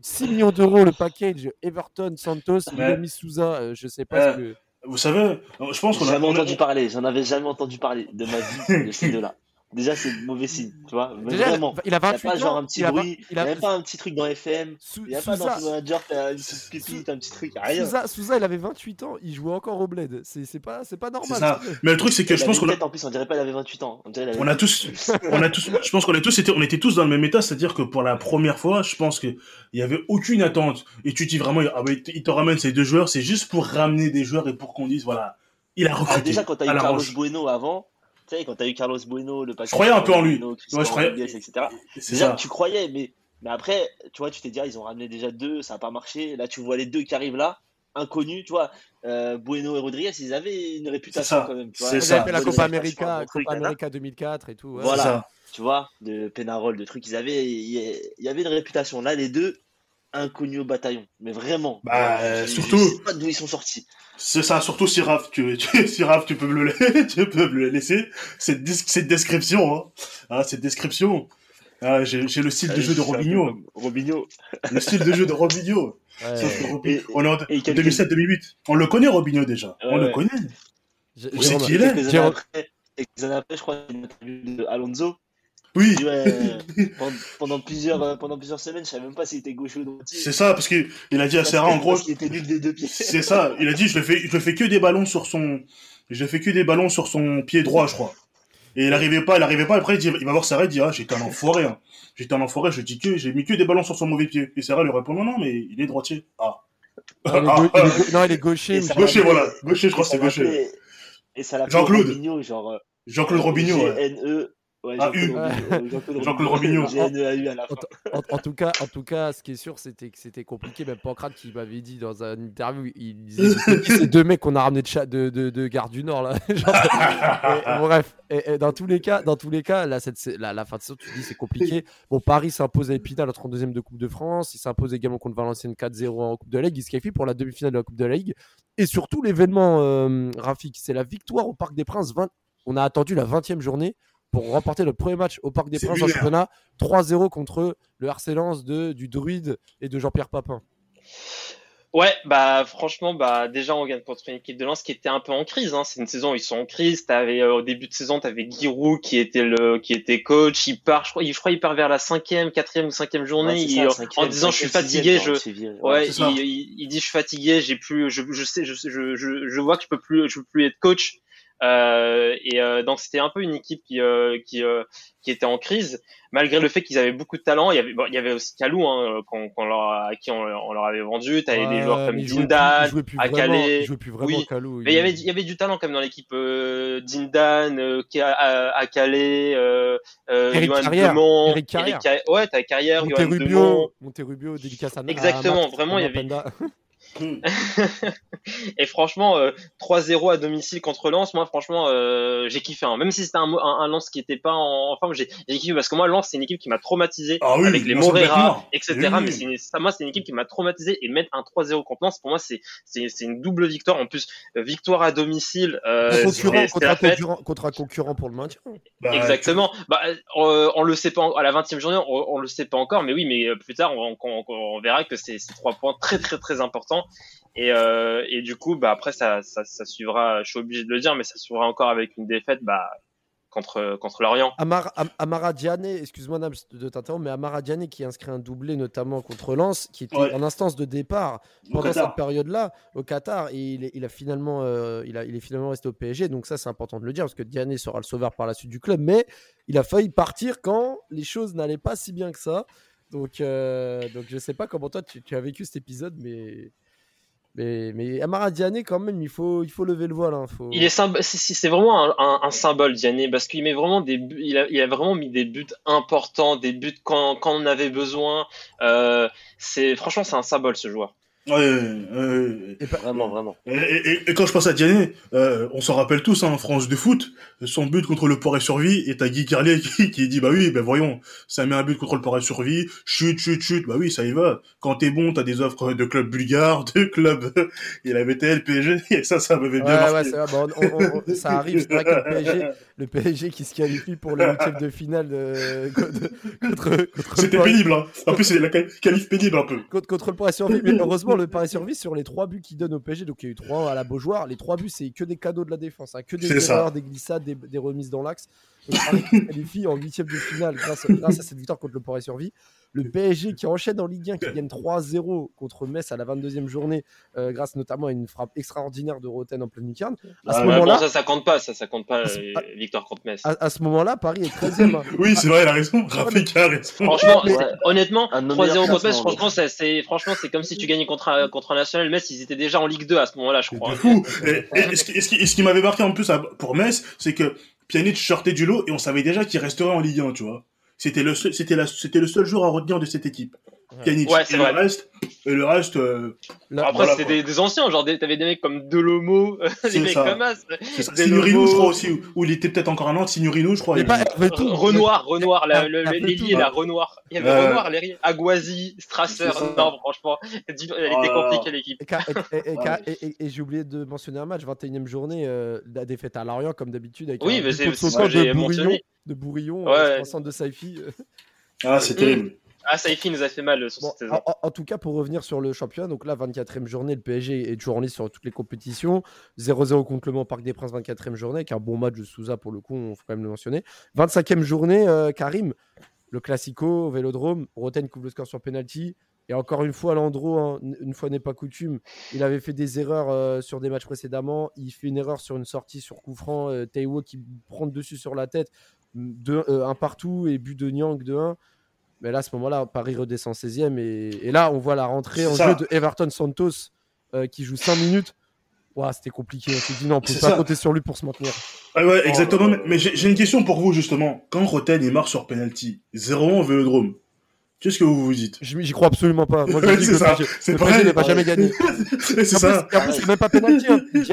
6 millions d'euros le package, Everton, Santos. Miami Souza, euh, je sais pas ce que. Vous savez, je pense qu'on J'ai a, jamais on a- entendu parler, j'en avais jamais entendu parler de ma vie de ces deux-là. Déjà, c'est mauvais signe, tu vois. Mais Déjà, vraiment. il a Il n'y a 28 pas genre ans. un petit il a, bruit, il il a, n'y a pas un petit truc dans FM, Sou- il n'y a pas dans Manager, t'as une petite un petit truc, rien. Souza, Souza, il avait 28 ans, il jouait encore au bled. C'est c'est pas, c'est pas normal. c'est ça. Mais le truc, c'est que Il je pense qu'on a, En plus, on dirait pas qu'il avait 28 ans. On dirait qu'il avait on a tous, on a tous, je pense qu'on a tous été, on était tous dans le même état, c'est-à-dire que pour la première fois, je pense que il y avait aucune attente. Et tu dis vraiment, ah ouais, il te ramène ces deux joueurs, c'est juste pour ramener des joueurs et pour qu'on dise, voilà, il a Ah, recruté. déjà, quand t'as eu la Carlos roche. Bueno avant, tu sais, quand t'as eu Carlos Bueno, le paquet. croyais un peu en lui. Bueno, Christian Ouais, je croyais- Rodriguez, etc. C'est Déjà, ça. tu croyais, mais, mais après, tu vois, tu t'es dit, ah, ils ont ramené déjà deux, ça n'a pas marché. Là, tu vois les deux qui arrivent là, inconnus, tu vois. Euh, bueno et Rodriguez, ils avaient une réputation quand même. Tu vois. Ils ça. avaient fait la Copa América, bon truc, Copa nana. América 2004 et tout. ouais. Voilà. Tu vois, de Pénarol, de trucs, ils avaient, il y avait une réputation. Là, les deux, inconnus au bataillon. Mais vraiment. Bah, Euh, je- surtout- Je sais pas d'où ils sont sortis. C'est ça, surtout si Raph, tu, tu, si Raph, tu peux me le, la- tu peux me le laisser. Cette, dis- cette description, hein. Ah, cette description. Ah, j'ai, j'ai le style de jeu de je Robinho. Robinho. Le style de jeu de Robinho. Ouais. Sauf que Robinho- Et- on est en et quelques- 2007-2008. On le connaît, Robinho, déjà. on Ouais, le connaît. J- Vous savez Jérôme, qui il est Quelques années après, quelques années après, je crois, une interview de Alonso. Oui. Ouais, euh, pendant, pendant plusieurs, euh, pendant plusieurs semaines, je savais même pas s'il était gaucher ou droitier. C'est ça, parce qu'il il a dit à Serra, en gros, Il était nul des deux pieds. c'est ça. Il a dit, je le fais, je le fais que des ballons sur son, je le fais que des ballons sur son pied droit, je crois. Et il arrivait pas, il arrivait pas. Après, il, dit, il va voir Serra, il dit, ah, j'étais un enfoiré, hein. J'étais un enfoiré, je dis que, j'ai mis que des ballons sur son mauvais pied. Et Serra lui répond, non, non, mais il est droitier. Ah. non, il est Ah, ah, il est non, il est gaucher. Gaucher, voilà. Gaucher, je crois que c'est gaucher. Et ça l'appelait Jean-Claude. Robinho, genre. euh, Jean-Claude Robinho, ouais. G-N-E. Ouais, Ah, Jean-Claude fin. En, en tout cas, en tout cas, ce qui est sûr, c'était que c'était compliqué. Même Pancrate qui m'avait dit dans une interview, il disait ces deux mecs qu'on a ramenés de, cha- de, de, de Gare du Nord là. Genre, et- bref, et, et dans tous les cas, dans tous les cas, là, cette, la, la fin de saison, tu te dis c'est compliqué. Bon, Paris s'impose à Épinal, le 32e de Coupe de France. Il s'impose également contre Valenciennes 4-0 en Coupe de la Ligue. Il se qualifie pour la demi-finale de la Coupe de la Ligue. Et surtout, l'événement, euh, Rafik, c'est la victoire au Parc des Princes. 20 On a attendu la 20e journée pour remporter le premier match au Parc des Princes en championnat 3-0 contre le RC Lens de, du Druide et de Jean-Pierre Papin. Ouais, bah franchement, bah déjà on gagne contre une équipe de Lens qui était un peu en crise. Hein. C'est une saison où ils sont en crise. T'avais euh, au début de saison, t'avais Giroud qui était le qui était coach. Il part, je crois, il, je crois, il part vers la cinquième, quatrième ou cinquième journée. Ouais, c'est il- ça, cinquième, en disant je suis fatigué, je ouais, il, il, il dit je suis fatigué, j'ai plus, je, je sais, je, je, je, je vois que je peux plus, je peux plus être coach. Euh, et euh, donc c'était un peu une équipe qui euh, qui euh, qui était en crise malgré le fait qu'ils avaient beaucoup de talent. Il y avait bon, il y avait aussi Kalou hein, qu'on qu'on leur a- à qui on, on leur avait vendu. T'avais des Ouais, joueurs comme Dindan, Akale. jouait plus vraiment Oui, Kalou. mais il y avait, il y avait du talent quand même dans l'équipe. Euh, Dindan, euh, Ka- à, à Calais, euh, euh, Eric Johan Carrière, Demont, Eric Carrière. Ca- ouais, t'as Carrière, Johan Demont. Monterubio, Monterubio, dédicace à à Exactement, Marc, vraiment, il y avait-. Et franchement, euh, 3-0 à domicile contre Lens, moi franchement, euh, j'ai kiffé. hein. Même si c'était un, mo- un, un Lens qui était pas en, en forme, j'ai j'ai kiffé parce que moi, Lens, c'est une équipe qui m'a traumatisé Ah oui, avec les me Morera, etc. Oui, oui. Mais c'est une- ça, moi, c'est une équipe qui m'a traumatisé et mettre un 3-0 contre Lens, pour moi, c'est c'est c'est une double victoire. En plus, euh, victoire à domicile, euh, concurrent, contre, un concurrent, contre un concurrent pour le maintien. Bah, Exactement. Bah, euh, on le sait pas à la 20e journée, on, on le sait pas encore, mais oui, mais euh, plus tard, on, on- on- on verra que c'est c'est trois points très très très importants. Et, euh, et du coup, bah après, ça, ça, ça suivra. Je suis obligé de le dire, mais ça suivra encore avec une défaite, bah contre contre l'Orient. Amar, Am- Amara Diane, excuse-moi de t'interrompre, mais Amara Diane qui inscrit un doublé notamment contre Lens, qui était Ouais. en instance de départ au pendant Qatar. cette période-là au Qatar, et il est, il a finalement, euh, il, a, il est finalement resté au PSG, donc ça c'est important de le dire parce que Diane sera le sauveur par la suite du club, mais il a failli partir quand les choses n'allaient pas si bien que ça. Donc, euh, donc je sais pas comment toi tu, tu as vécu cet épisode, mais mais, mais Amara Diane quand même, il faut, il faut lever le voile. hein, faut... Il est c'est- vraiment un, un, un symbole, Diané, parce qu'il met vraiment des, il a, il a vraiment mis des buts importants, des buts quand, quand on avait besoin. Euh, c'est franchement, c'est un symbole ce joueur. Ouais, ouais, ouais. Et pas- Vraiment, vraiment. Et, et- et quand je pense à Diané, euh, on s'en rappelle tous, hein, en France de foot, son but contre le Poiret Survie, et t'as Guy Carlier qui, qui dit, bah oui, ben voyons, ça met un but contre le Poiret Survie, chute, chute, chute, bah oui, ça y va. Quand t'es bon, t'as des offres de clubs bulgares, de clubs, il avait été le PSG, et ça, ça m'avait bien Ouais, ouais, marqué. c'est vrai, bon, on- on- on- ça arrive, c'est vrai que le PSG, le PSG qui se qualifie pour le huitième de finale de- contre, contre, contre, C'était pénible, hein. En plus, c'est la quali- qualif pénible un peu. contre, contre le Paris Survie. Mais heureusement, le Paris Survie, sur les trois buts qu'il donne au PSG, donc il y a eu trois à la Beaujoire, les trois buts, c'est que des cadeaux de la défense, hein, que des ça. erreurs, des glissades, des, des remises dans l'axe. Le Paris qualifie en huitième de finale grâce, grâce à cette victoire contre le Paris Survie. Le PSG qui enchaîne en Ligue 1, qui gagne 3-0 contre Metz à la 22e journée, euh, grâce notamment à une frappe extraordinaire de Roten en pleine lucarne. À ce Ah, Ouais, moment-là, bon, ça, ça compte pas, ça, ça compte pas, euh, victoire contre Metz. à, à ce moment-là, Paris est 13e. hein. Oui, c'est vrai, il a raison. Rafika a raison. Franchement, honnêtement, Un de nos 3-0 meilleurs contre Metz, franchement, c'est, franchement, c'est comme si tu gagnais contre un, contre un national. Metz, ils étaient déjà en Ligue 2 à ce moment-là, je crois. Et, et- et ce, qui, ce qui- ce m'avait marqué en plus pour Metz, c'est que Pjanic sortait du lot et on savait déjà qu'il resterait en Ligue 1, tu vois. C'était le seul, c'était le seul joueur à retenir de cette équipe. Pjanic. Ouais, c'est et vrai. le reste, et le reste, euh, Là, Après, voilà, c'était quoi. des, des anciens, genre des- t'avais des mecs comme Delomo, des C'est mecs ça. comme As. c'est Signorino, je crois aussi, où, il était peut-être encore un an, Signorino, je crois. mais pas. Renoir, Renoir, la- le- l'ailier, la Renoir. Il y avait Ouais. Renoir, l'ailier. Aguazi, Strasser. C'est. Non, franchement, elle était Oh compliquée l'équipe. Et, ca- et- et- et- Ouais. et- et- et j'ai oublié de mentionner un match, 21e journée, euh, la défaite à Lorient, comme d'habitude, avec Oui, un mais c'est c'est ce que j'ai de Bourillon, mentionné. de Bourillon Ouais. euh, centre de Saifi. euh. Ah, c'est Mm. terrible. Ah, Saifi nous a fait mal euh, sur Bon, cette saison. en, tout cas, pour revenir sur le championnat, donc là, 24e journée, le PSG est toujours en liste sur toutes les compétitions. 0-0 contre Le Mans, Parc des Princes, 24e journée, avec un bon match de Souza pour le coup, on faut quand même le mentionner. 25e journée, euh, Karim, le Classico, Vélodrome, Roten couvre le score sur penalty. Et encore une fois, Landreau, hein, une fois n'est pas coutume, il avait fait des erreurs euh, sur des matchs précédemment. Il fait une erreur sur une sortie sur coup franc. Euh, Taiwo qui prend dessus sur la tête. De, euh, un partout et but de Nyang de 1. Mais là, à ce moment-là, Paris redescend 16e. Et, et là, on voit la rentrée C'est en ça. jeu de Everton Santos euh, qui joue 5 minutes. C'était compliqué. On s'est dit non, on peut C'est pas ça. compter sur lui pour se maintenir. Ah ouais, exactement. Oh. Mais- j'ai une question pour vous, justement. Quand Roten, il marque sur penalty, 0-1 au Vélodrome, qu'est-ce que vous vous dites? J'y crois absolument pas. Moi, je dis c'est que ça. le PSG C'est n'a pas jamais gagné. C'est plus, ça. et en plus, c'est même pas penalty. Hein. Il,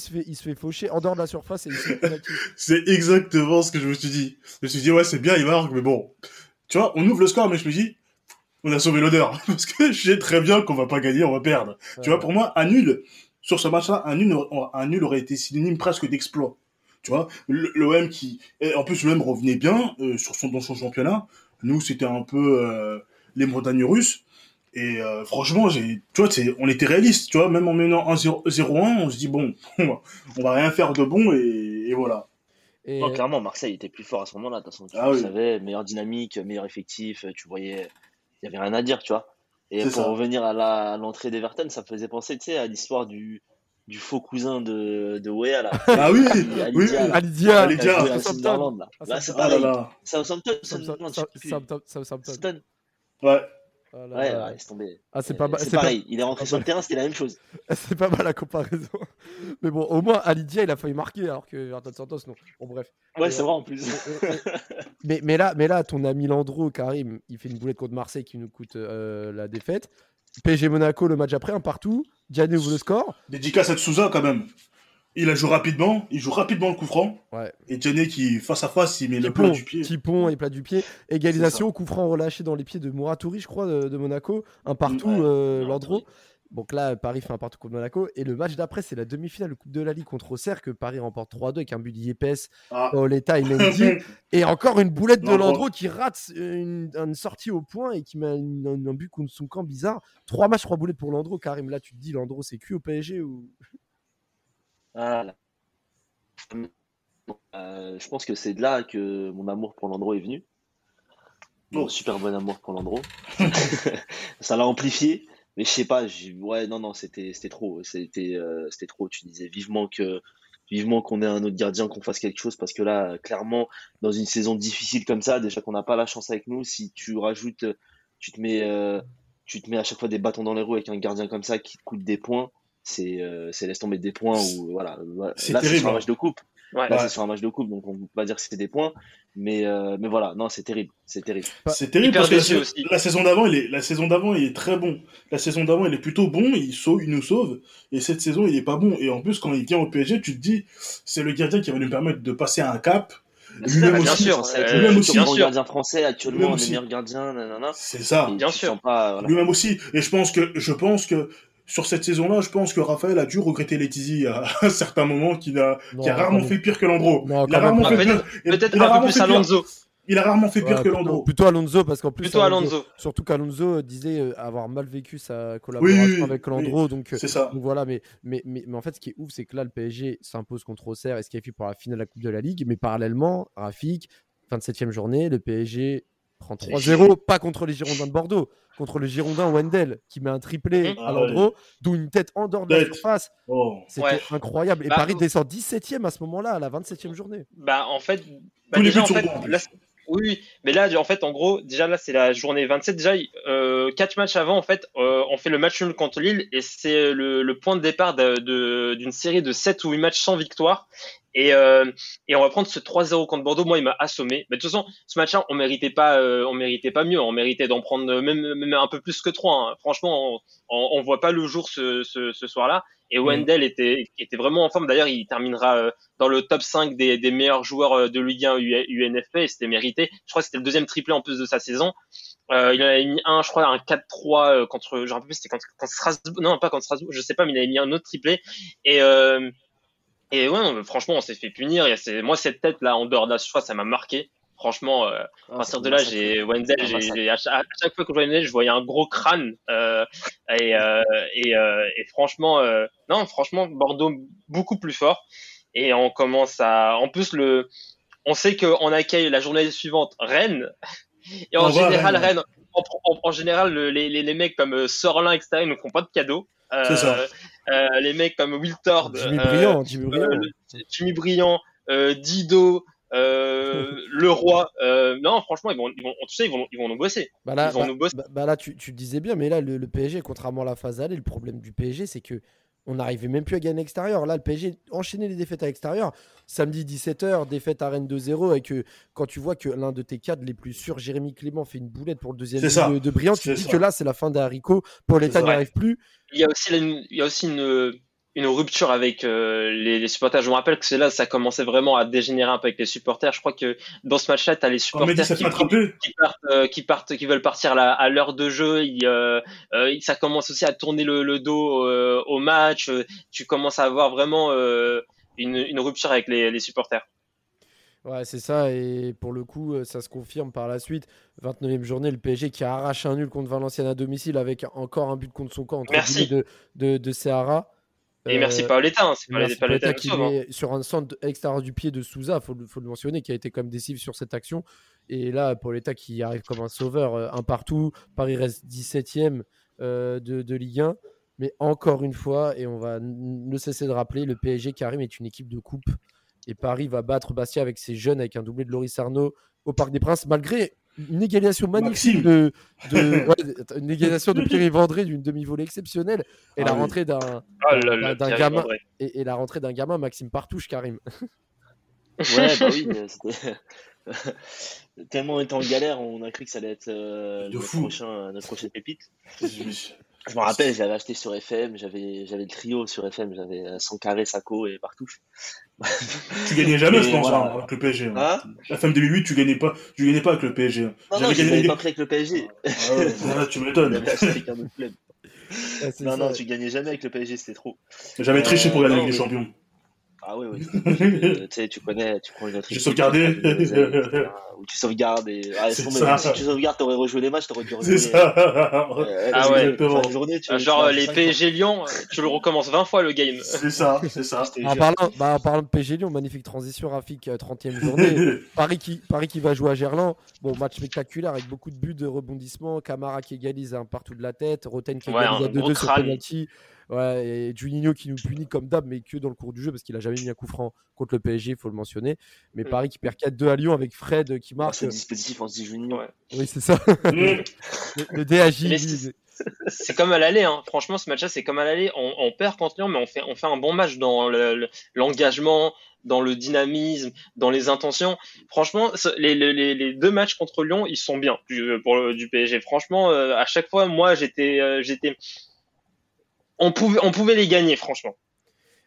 se fait, il se fait faucher en dehors de la surface et il se fait penalty. C'est exactement ce que je me suis dit. Je me suis dit, ouais, c'est bien, il marque, mais bon. Tu vois, on ouvre le score, mais je me dis, on a sauvé l'odeur. Parce que je sais très bien qu'on va pas gagner, on va perdre. Tu vois, pour moi, un nul, sur ce match-là, un nul, un nul aurait été synonyme presque d'exploit. Tu vois, l'OM qui, en plus, l'OM revenait bien, euh, sur son, dans son championnat. Nous, c'était un peu, euh, les montagnes russes. Et euh, franchement, j'ai, tu vois, on était réaliste, tu vois, même en menant 1-0-1, on se dit bon, on va rien faire de bon et, et voilà. Et... Non, clairement, Marseille était plus fort à ce moment-là. De toute façon, tu ah, savais, meilleure dynamique, meilleur effectif, tu voyais, il y avait rien à dire, tu vois. Et pour revenir à l'entrée d'Everton, ça me faisait penser, tu sais, à l'histoire du, du faux cousin de, de Wea, là. Ah oui, oui, Alidia. Alidia. Là, c'est pareil. Southampton, Southampton. Ouais. Oh ouais, ouais, laisse tomber. Ah, c'est pas C'est pareil, il est rentré sur le terrain, c'était la même chose. c'est pas mal la comparaison. Mais bon, au moins, Alidia, il a failli marquer, alors que Verton Santos, non. Bon, bref. Ouais, c'est vrai en plus. mais, mais, là, mais là, ton ami Landreau, Karim, il fait une boulette contre Marseille qui nous coûte euh, la défaite. PSG Monaco, le match après, un partout. Diane ouvre le score. Dédicace à Souza quand même. Il a joué rapidement, il joue rapidement le coup franc. Ouais. Et Diane qui, face à face, il met le plat du pied. Petit pont et plat du pied. Égalisation, coup franc relâché dans les pieds de Mouratouri, je crois, de, Monaco. Un partout, euh, Landreau. Donc là, Paris fait un partout contre Monaco. Et le match d'après, c'est la demi-finale, le Coupe de la Ligue contre Auxerre, que Paris remporte 3-2 avec un but d'Yepes, ah. Paoletta et Mendy. et encore une boulette de Landreau qui rate une, sortie au point et qui met un, but contre son camp bizarre. Trois matchs, trois boulettes pour Landreau. Karim, là, tu te dis, Landreau, c'est cuit au PSG ou. Ah, euh, je pense que c'est de là que mon amour pour Landreau est venu. Mon oh. super bon amour pour Landreau. Ça l'a amplifié. Mais je sais pas, ouais, non, non, c'était, c'était trop, c'était, euh, c'était trop. Tu disais vivement que, vivement qu'on ait un autre gardien, qu'on fasse quelque chose, parce que là, clairement, dans une saison difficile comme ça, déjà qu'on n'a pas la chance avec nous, si tu rajoutes, tu te mets, euh, tu te mets à chaque fois des bâtons dans les roues avec un gardien comme ça qui te coûte des points, c'est, euh, c'est laisse tomber des points ou voilà. Là, c'est un match de coupe. Ouais. Là, c'est sur un match de coupe, donc on peut pas dire que c'était des points. Mais, euh, mais voilà, non, c'est terrible. C'est terrible. C'est terrible parce que la, saison d'avant, il est, la saison d'avant, il est très bon. La saison d'avant, il est plutôt bon. Il sauve, il nous sauve. Et cette saison, il est pas bon. Et en plus, quand il vient au PSG, tu te dis, c'est le gardien qui va nous permettre de passer à un cap. Lui-même bien aussi, lui-même aussi, le gardien français actuellement, le meilleur gardien, C'est ça. Bien sûr. Lui-même aussi. Et je pense que, je pense que sur cette saison-là, je pense que Raphaël a dû regretter Letizy à un certain moment, qu'il a, qui a rarement fait pire que Landreau. il a rarement fait pire. Peut-être un peu plus Alonso. Il a rarement fait pire que Landreau. Plutôt Alonso, parce qu'en plus, plutôt Alonso. surtout qu'Alonso euh, disait euh, avoir mal vécu sa collaboration avec Landreau. donc, c'est ça. Donc voilà, mais, mais, mais, mais, en fait, ce qui est ouf, c'est que là, le PSG s'impose contre Auxerre et ce qui est fait pour la finale de la Coupe de la Ligue. Mais parallèlement, Rafik, 27e journée, le PSG prend 3-0, pas contre les Girondins de Bordeaux, contre le Girondin Wendell qui met un triplé ah à l'endroit, d'où une tête en dehors de la surface. Oh. C'était incroyable. Et bah, Paris descend 17ème à ce moment-là, à la 27e journée. Bah en fait, bah, déjà, en fait oui, mais là, en fait, en gros, déjà là, c'est la journée 27. Déjà, euh, quatre matchs avant, en fait, euh, on fait le match nul contre Lille et c'est le, le, point de départ d'une série de 7 ou 8 matchs sans victoire. Et, euh, et on va prendre ce 3-0 contre Bordeaux. Moi, il m'a assommé. Mais de toute façon, ce match-là, on méritait pas, euh, on méritait pas mieux. On méritait d'en prendre même, même un peu plus que 3. Hein. Franchement, on, on, voit pas le jour ce, ce, ce soir-là. Et mm. Wendell était, était vraiment en forme. D'ailleurs, il terminera euh, dans le top 5 des, des meilleurs joueurs euh, de Ligue 1 UNFP. Et c'était mérité. Je crois que c'était le deuxième triplé en plus de sa saison. Euh, il en avait mis un, je crois, un 4-3 contre, je rappelle, c'était contre, contre Strasbourg, non, pas contre Strasbourg, je sais pas, mais il avait mis un autre triplé. Et, euh, et ouais, franchement, on s'est fait punir. Et c'est, moi, cette tête là, en dehors de la surface, ça m'a marqué. Franchement, euh, à ah, partir de là, j'ai Wenzel, j'ai, à, chaque, fois que je voyais je voyais un gros crâne. Euh, et, euh, et, euh, et, franchement, euh, non, franchement, Bordeaux beaucoup plus fort. Et on commence à, en plus le, on sait qu'on accueille la journée suivante Rennes. Et en général, Rennes, en, en, général, les, les, les, mecs comme Sorlin, etc., ils ne font pas de cadeaux. C'est ça. les mecs comme Wiltord, Jimmy Briand, Jimmy Briand, Jimmy Briand Dido, euh, le roi. Euh, non, franchement, ils vont, ils vont, tu sais, ils vont, ils vont nous bosser. Bah là, ils vont bah, nous bosser. Bah, bah là, tu, tu, disais bien, mais là, le, PSG, contrairement à la phase aller, le problème du PSG, c'est que on n'arrivait même plus à gagner à l'extérieur. Là, le PSG enchaînait les défaites à l'extérieur. Samedi 17h, défaite à Rennes 2-0. Et que quand tu vois que l'un de tes cadres les plus sûrs, Jérémy Clément, fait une boulette pour le deuxième de, de Briand, tu te dis que là, c'est la fin des haricots. Pour l'État n'y arrive plus. Il y a aussi, il y a aussi une, une rupture avec euh, les, les, supporters. Je me rappelle que c'est là ça commençait vraiment à dégénérer un peu avec les supporters. Je crois que dans ce match-là, tu as les supporters qui, qui, partent, euh, qui, partent, qui veulent partir à, à l'heure de jeu. Il, euh, euh, ça commence aussi à tourner le, le dos au match. Tu commences à avoir vraiment une, une, rupture avec les, les supporters. Ouais, c'est ça. Et pour le coup, ça se confirme par la suite. 29e journée, le PSG qui a arraché un nul contre Valenciennes à domicile avec encore un but contre son camp entre Merci. guillemets, de, de. Et merci Euh, Paoletta, hein, c'est Merci Paoletta Paoletta qui sauve, hein. sur un centre extérieur du pied de Souza, faut, le- faut le mentionner, qui a été quand même décisif sur cette action. Et là, Paoletta qui arrive comme un sauveur, euh, un partout. Paris reste 17e euh, de, de Ligue 1. Mais encore une fois, et on va ne cesser de rappeler, le PSG arrive est une équipe de coupe. Et Paris va battre Bastia avec ses jeunes, avec un doublé de Loris Arnaud au Parc des Princes, malgré une égalisation magnifique Maxime. de, de- ouais, une égalisation de Pierre Vendré d'une demi-volée exceptionnelle et Ah la oui. rentrée d'un Oh Thierry gamin. Et, et la rentrée d'un gamin, Maxime Partouche, Karim. Ouais, bah oui, c'était. Tellement on était en galère, on a cru que ça allait être euh, De notre, fou. prochain, notre prochaine pépite. Je- me rappelle, j'avais acheté sur FM, j'avais j'avais le trio sur FM, j'avais euh, Sankaré, Sako et Partouche. Tu gagnais jamais, je pense, voilà. hein, avec le PSG. hein. Hein La femme 2008, tu gagnais pas, tu gagnais pas avec le PSG. hein. Non, non, J'avais je pas pris avec le PSG. Ah ouais, là, tu On m'étonnes. Ah, Non, ça. non, tu gagnais jamais avec le PSG, c'était trop. J'avais triché pour Euh, gagner non, avec les mais- champions. Ah ouais, ouais. Euh, tu sais, tu connais, tu prends une autre J'ai sauvegardé. tu etc., Ou tu sauvegardes et. Ah, C'est ça. Si tu sauvegardes, t'aurais rejoué les matchs, t'aurais dû rejouer. C'est ça. Euh, Ah tu ouais. journée, tu- Ah, tu Genre euh, les. PSG Lyon, euh, tu le recommences 20 fois le game. C'est ça, c'est ça. En parlant, bah, en parlant de PSG Lyon, magnifique transition, Rafik, euh, 30e journée. Paris qui, Paris qui va jouer à Gerland. Bon, match spectaculaire avec beaucoup de buts, de rebondissements. Camara qui égalise un partout de la tête. Roten qui Ouais, égalise un à 2-2 gros sur penalty. Ouais, et Juninho qui nous punit comme d'hab, mais que dans le cours du jeu parce qu'il a jamais mis un coup franc contre le PSG, il faut le mentionner. Mais Mm. Paris qui perd 4-2 à Lyon avec Fred qui marque. C'est le dispositif anti-junior. Ouais. Oui, c'est ça. Mm. le, le DAJ. C'est- comme à l'aller, hein. franchement ce match-là c'est comme à l'aller, on, on perd contre Lyon mais on fait, on fait un bon match dans le- le- l'engagement, dans le dynamisme, dans les intentions. Franchement les, les, les- les deux matchs contre Lyon ils sont bien du, pour le, du PSG. Franchement euh, à chaque fois moi j'étais... euh, j'étais on, pouvait, on pouvait les gagner franchement.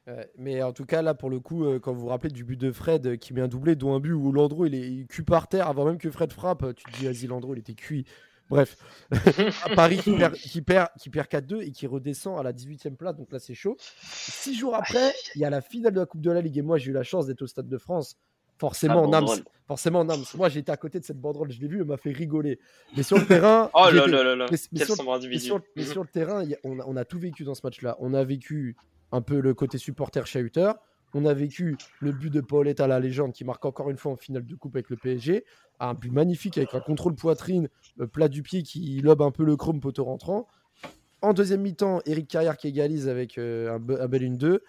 Euh, mais en tout cas, là, pour le coup, euh, quand vous vous rappelez du but de Fred euh, qui met un doublé, dont un but où Landreau il est il cul par terre avant même que Fred frappe, tu te dis, vas-y, Landreau il était cuit. Bref, À Paris qui perd, qui perd, qui perd 4-2 et qui redescend à la 18e place, donc là c'est chaud. Six jours après, il y a la finale de la Coupe de la Ligue et moi j'ai eu la chance d'être au Stade de France. Forcément, Ah, Nams, forcément, Nams. Moi j'étais à côté de cette banderole, je l'ai vue, elle m'a fait rigoler. Mais sur le terrain, Oh là j'étais- là là là, mais- mais quel sur- sombre mais individu. sur, mais sur le terrain, il y a- on, a, on a tout vécu dans ce match-là. On a vécu un peu le côté supporter chahuteur. On a vécu le but de Pauletta, la légende, qui marque encore une fois en finale de coupe avec le PSG. Un but magnifique avec un contrôle poitrine, euh, plat du pied qui lobe un peu le chrome poteau rentrant. En deuxième mi-temps, Eric Carrière qui égalise avec euh, un bel 1-2.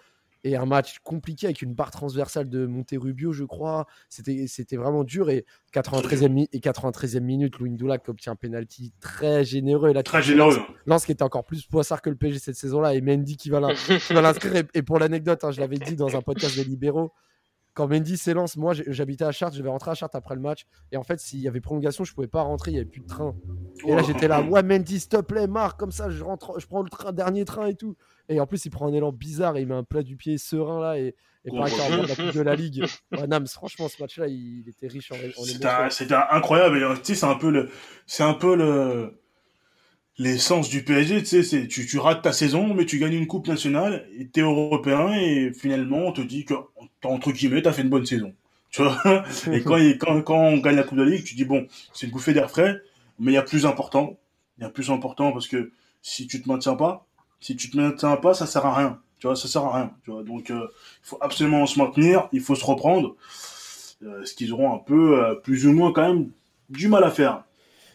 Et un match compliqué avec une barre transversale de Monterubio, je crois. C'était c'était vraiment dur. Et 93e, mi- et 93e minute, Louis Ndoula qui obtient un penalty très généreux. Et là, Très généreux. Lens qui était encore plus poissard que le PSG cette saison-là et Mendy qui va l'inscrire. Et, et pour l'anecdote, hein, je l'avais dit dans un podcast des libéraux, quand Mendy s'élance, moi j'habitais à Chartres, je vais rentrer à Chartres après le match. Et en fait, s'il y avait prolongation, je pouvais pas rentrer, il y avait plus de train. Et là, j'étais là, ouais, Mendy, s'il te plaît, marque, comme ça, je rentre, je prends le train, dernier train et tout. Et en plus, il prend un élan bizarre et il met un plat du pied serein là. Et, et pareil, quand on regarde la Coupe de la Ligue. Ouais, Nams, franchement, ce match-là, il, était riche en, en C'était incroyable. Et, euh, tu sais, c'est un peu le, c'est un peu le, l'essence du PSG. Tu sais, tu, tu rates ta saison, mais tu gagnes une coupe nationale, et t'es européen, et finalement, on te dit que, entre guillemets, t'as fait une bonne saison. Tu vois? Et quand, quand, quand on gagne la coupe de la Ligue, tu dis bon, c'est une bouffée d'air frais, mais il y a plus important. Il y a plus important parce que si tu te maintiens pas, si tu te maintiens pas, ça sert à rien. Tu vois, ça sert à rien. Tu vois, donc euh, il faut absolument se maintenir, il faut se reprendre. Euh, ce qu'ils auront un peu, euh, plus ou moins quand même, du mal à faire.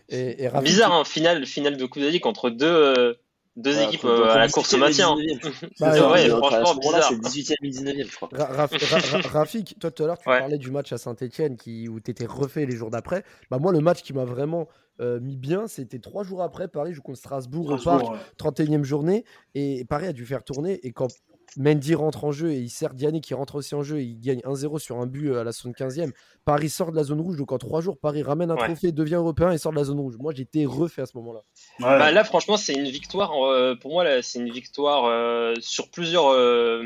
Et, Bizarre, hein, finale, finale de Coupe Ligue entre deux, euh, deux équipes euh, à la course au 18e et maintien. 19e. Bah, C'est ouais, ça, ouais, mais, franchement, bizarre. c'est le 18e et 19e, je crois. Ra- Raf- Ra- Ra- Rafik, toi tout à l'heure tu Ouais. parlais du match à Saint-Etienne qui, où tu étais refait les jours d'après. Bah, moi, le match qui m'a vraiment euh, mis bien, c'était trois jours après Paris joue contre Strasbourg, au parc, ouais. 31e journée. Et Paris a dû faire tourner. Et quand Mendy rentre en jeu et il sert Diani qui rentre aussi en jeu, et il gagne 1-0 sur un but euh, à la 75e. Paris sort de la zone rouge. Donc en trois jours, Paris ramène un Ouais. trophée, devient européen et sort de la zone rouge. Moi, j'étais refait à ce moment-là. Ouais. Bah, là, franchement, c'est une victoire. euh, pour moi, c'est une victoire euh, sur plusieurs. euh,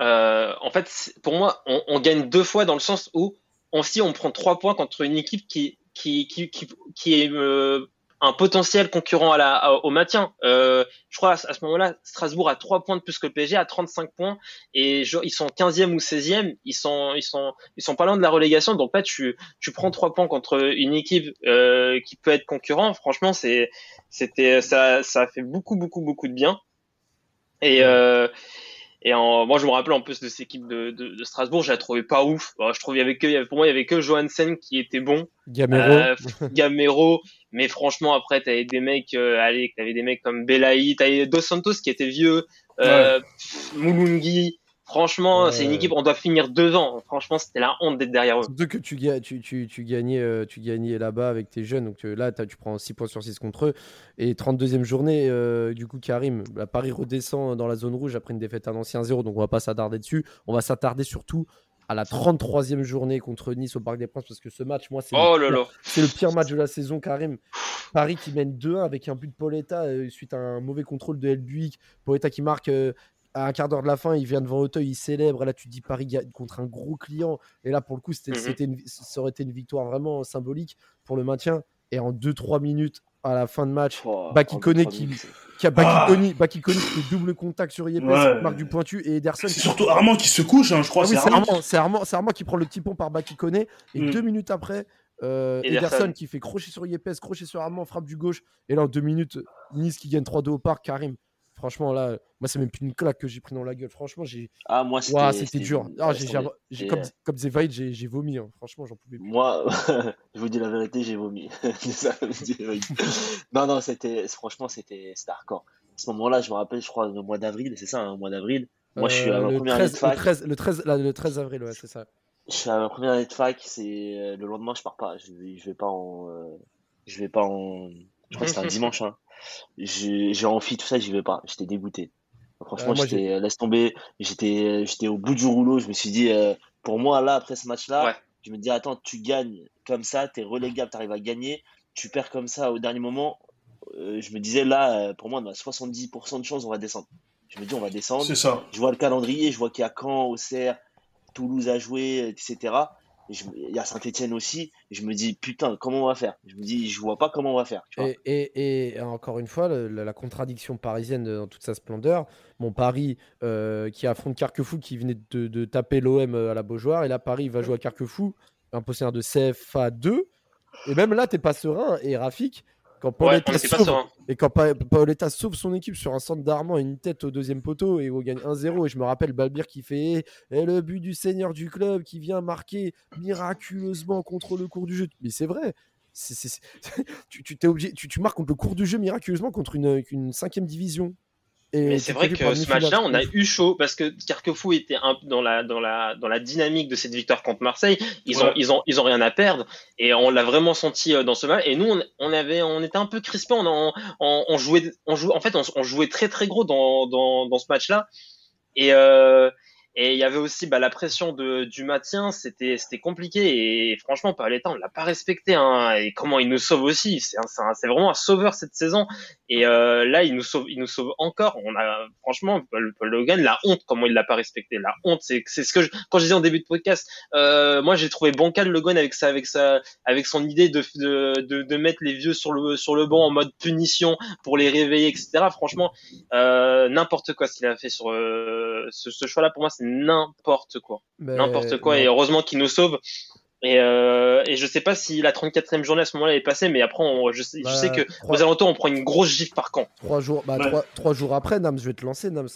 euh, en fait, pour moi, on, on gagne deux fois dans le sens où on si on prend trois points contre une équipe qui qui qui qui, qui est euh, un potentiel concurrent à la, au maintien. Euh, je crois à, ce moment-là, Strasbourg a 3 points de plus que le PSG, à 35 points, et ils sont 15e ou 16e, ils sont, ils sont, ils sont pas loin de la relégation. Donc là, tu, tu prends 3 points contre une équipe euh, qui peut être concurrent. Franchement, c'est, c'était, ça, ça a fait beaucoup, beaucoup, beaucoup de bien. Et euh, et en, moi, je me rappelle en plus de cette équipe de, de, de Strasbourg, je la trouvais pas ouf. je trouvais avec eux, pour moi, il y avait que Johansen qui était bon. Gamero. Euh, Gamero. Mais franchement, après, t'avais des mecs, euh, allez, t'avais des mecs comme Belaï, t'avais Dos Santos qui était vieux, euh, Mulungi. Franchement, c'est une équipe, on doit finir devant. Franchement, c'était la honte d'être derrière eux. Surtout que tu, tu, tu, tu gagnais, euh, tu gagnais là-bas avec tes jeunes. Donc euh, là, tu prends 6 points sur 6 contre eux. Et 32e journée, euh, du coup, Karim, la Paris redescend dans la zone rouge après une défaite à ancien 0 Donc on va pas s'attarder dessus. On va s'attarder surtout à la 33e journée contre Nice au Parc des Princes parce que ce match, moi, c'est oh le, le, pire match de la saison, Karim. Paris qui mène 2-1 avec un but de Pauletta suite à un mauvais contrôle de Elbuik. Pauletta qui marque à un quart d'heure de la fin, il vient devant Auteuil, il célèbre. Là, tu te dis Paris contre un gros client. Et là, pour le coup, c'était, mhm. ça aurait été une victoire vraiment symbolique pour le maintien. Et en 2-3 minutes à la fin de match, oh, Bakikone qui, qui, a Bakikone, ah. qui fait double contact sur Yepes, marque du pointu et Ederson. C'est surtout Armand qui se couche, hein, je crois. Ah c'est, Armand, Armand, qui prend le petit pont par Bakikone. Et mm. deux minutes après, euh, Ederson. qui fait crochet sur Yepes, crochet sur Armand, frappe du gauche. Et là, en deux minutes, Nice qui gagne 3-2 au parc, Karim. Franchement, là, moi, c'est même plus une claque que j'ai pris dans la gueule. Franchement, j'ai. Ah, moi, c'était dur. Ah, j'ai, comme, comme j'ai, j'ai vomi. Hein. Franchement, j'en pouvais plus. Moi, je vous dis la vérité, j'ai vomi. non, non, c'était. Franchement, c'était, c'était hardcore. À ce moment-là, je me rappelle, je crois, le mois d'avril, c'est ça, un hein, mois d'avril. Moi, je suis à ma euh, première année de fac. Le 13, le 13, le 13 avril, ouais, c'est ça. Je suis à ma première année de fac, c'est euh, le lendemain, je pars pas. Je vais, je vais pas en. Euh, je vais pas en. Je crois que c'était un dimanche, hein j'ai envie tout ça, j'y vais pas. J'étais dégoûté. Franchement, j'étais laisse tomber. J'étais j'étais au bout du rouleau. Je me suis dit, euh, pour moi là après ce match-là, je me dis attends, tu gagnes comme ça, t'es relégable, t'arrives à gagner, tu perds comme ça au dernier moment. Euh, je me disais là, euh, pour moi, on a 70% de chance, on va descendre. Je me dis on va descendre. C'est ça. Je vois le calendrier, je vois qu'il y a Caen, Auxerre, Toulouse à jouer, etc il y a Saint-Etienne aussi. je me dis, putain, comment on va faire? Je me dis, je vois pas comment on va faire. et, encore une fois, la, contradiction parisienne dans toute sa splendeur. Mon Paris euh, qui affronte Carquefou qui venait de, taper l'OM à la Beaujoire. Et là, Paris va jouer à Carquefou, un poster de CFA 2. Et même là, t'es pas serein. Et Rafik, quand Pauletta sauve, et quand Paoletta sauve son équipe sur un centre d'Armand et une tête au deuxième poteau et on gagne 1-0 et je me rappelle Balbir qui fait et eh, le but du seigneur du club qui vient marquer miraculeusement contre le cours du jeu. Mais c'est vrai. tu, tu, obligé, tu, tu, marques contre le cours du jeu miraculeusement contre une, une cinquième division. Mais c'est vrai que ce match-là, on a eu chaud parce que Carquefou était un, dans la dans la dans la dynamique de cette victoire contre Marseille. Ils ont ils ont ils ont rien à perdre et on l'a vraiment senti euh, dans ce match. Et nous, on, on avait on était un peu crispés. On, on, on jouait on jouait en fait on, jouait très très gros dans dans dans ce match-là. Et euh, et il y avait aussi bah, la pression de, du maintien, c'était c'était compliqué et franchement Paoletta on l'a pas respecté hein, et comment il nous sauve aussi, c'est vraiment un sauveur cette saison et euh, là il nous sauve il nous sauve encore. On a franchement Paul, Logan la honte comment il l'a pas respecté, la honte c'est c'est ce que je, quand je disais en début de podcast, euh, moi j'ai trouvé bancal Logan avec ça avec ça avec son idée de, de de, mettre les vieux sur le sur le banc en mode punition pour les réveiller etc. Franchement euh, n'importe quoi ce qu'il a fait sur ce, ce choix là pour moi c'est n'importe quoi. N'importe quoi. Et heureusement qu'il nous sauve. Et, euh, et je sais pas si la 34e journée à ce moment-là est passée, mais après, je, sais, je, sais, bah, que aux alentours, on prend une grosse gifle par camp. Trois jours, bah, trois, jours après, Nams, je vais te lancer, Nams.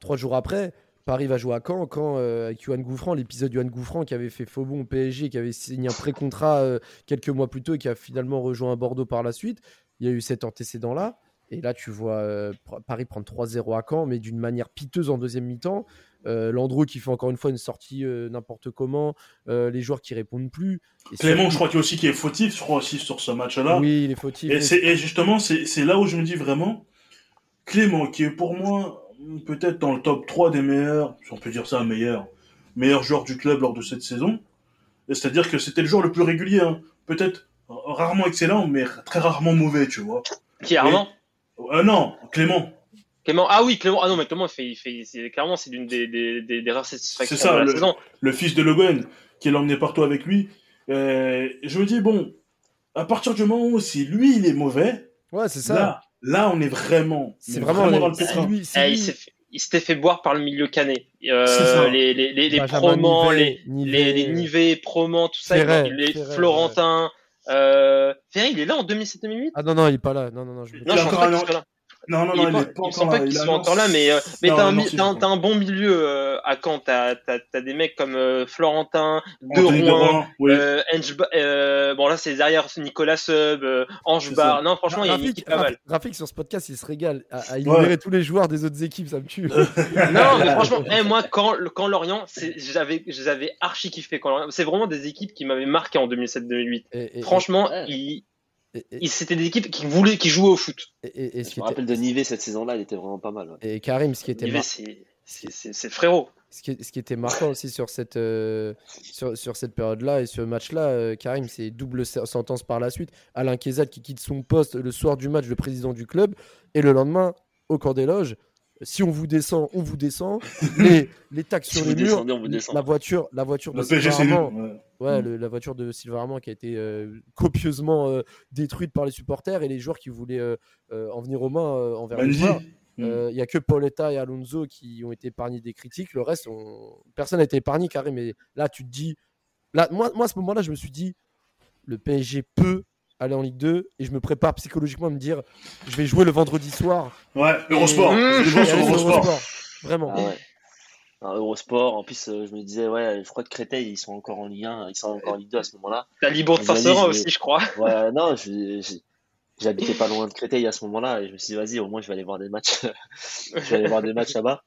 Trois jours après, Paris va jouer à Caen. Caen euh, avec Yohan Gouffran, l'épisode Yohan Gouffran qui avait fait faux bon au PSG, qui avait signé un pré-contrat euh, quelques mois plus tôt et qui a finalement rejoint Bordeaux par la suite. Il y a eu cet antécédent-là. Et là, tu vois euh, Paris prendre 3-0 à Caen, mais d'une manière piteuse en deuxième mi-temps. Euh, Landreau qui fait encore une fois une sortie euh, n'importe comment, euh, les joueurs qui répondent plus. Clément, je crois qu'il aussi qui est fautif, je crois aussi sur ce match-là. Oui, il est fautif. Et, justement, c'est là où je me dis vraiment, Clément, qui est pour moi peut-être dans le top 3 des meilleurs, si on peut dire ça, meilleur, meilleur joueur du club lors de cette saison. C'est-à-dire que c'était le joueur le plus régulier, hein. peut-être rarement excellent, mais très rarement mauvais, tu vois. Qui est Armand Non, Clément. Clément, ah oui, Clément, ah non, mais Clément, fait, fait, c'est, clairement, c'est l'une des, des, des, des rares satisfactions c'est ça, de la saison. Le fils de Le Guen, qui l'emmenait partout avec lui. Euh, je me dis, bon, à partir du moment où si lui il est mauvais, Ouais, c'est ça. là, là on est vraiment, C'est mais vraiment, dans le c'est pétrin. lui, c'est Eh, il s'est fait- il s'était fait boire par le milieu canet. Euh, C'est ça. les les les, les Promans, Nivet, les, Nivet, les les Nivet, Promans, tout ça, Ferret, les Ferret, Florentin. Euh... Ferret, il est là en 2007-2008 Ah non, non, il est pas là. Non, non, non. Je me... Il Non, a je pense encore pas un là. Non, non, non, il pas, est pas il me encore là. pas qu'il Il a soit encore là, mais, euh, t'as un, t'as bon milieu euh, à Caen. T'as t'as- t'as des mecs comme euh, Florentin, De Anthony de Rouen, oui. euh, euh, bon là c'est derrière Nicolas Sub, euh, Ange Bar. Non, franchement, il y a une équipe pas mal. Rafik, sur ce podcast, il se régale à, à énumérer tous les joueurs des autres équipes, ça me tue. Non, mais franchement, eh, moi, quand, quand Lorient, c'est- j'avais, j'avais archi kiffé quand Lorient. C'est vraiment des équipes qui m'avaient marqué en 2007-2008. Et, et- Franchement, ouais. ils- c'était des équipes qui voulaient, qui jouaient au foot. et- et- et ce Je qui me était- rappelle de Nivet cette saison-là, il était vraiment pas mal. ouais. et Karim, ce qui était Nivet, c'est, c'est, c'est, c'est frérot. ce qui, est- ce qui était marquant aussi sur cette, euh, sur, sur cette période-là et ce match-là, euh, Karim, c'est double se- sentence par la suite. Alain Kézat qui quitte son poste le soir du match, le président du club, et le lendemain, au camp des loges, si on vous descend, on vous descend. Les, les taxes Si sur les murs, descendez, on vous descend. la voiture, la voiture de. Armand, ouais. Ouais, le- la voiture de Sylvain Armand qui a été euh, copieusement euh, détruite par les supporters et les joueurs qui voulaient euh, euh, en venir aux mains euh, envers les joueurs. Il n'y a que Pauletta et Alonso qui ont été épargnés des critiques. Le reste, on- personne n'a été épargné, carré. Mais là, tu te dis. Là, moi, moi, à ce moment-là, je me suis dit le PSG peut aller en Ligue 2 et je me prépare psychologiquement à me dire je vais jouer le vendredi soir. Ouais, Eurosport. Mmh. Je et aller sur Eurosport. Eurosport. Vraiment. Ah ouais. Un Eurosport, en plus, euh, je me disais, ouais, je crois que Créteil, ils sont encore en Ligue 1, ils sont encore en Ligue 2 à ce moment-là. T'as je vais- aussi, je crois. Ouais, non, je- je- j'habitais pas loin de Créteil à ce moment-là, et je me suis dit, vas-y, au moins, je vais aller voir des matchs. je vais aller voir des matchs là-bas.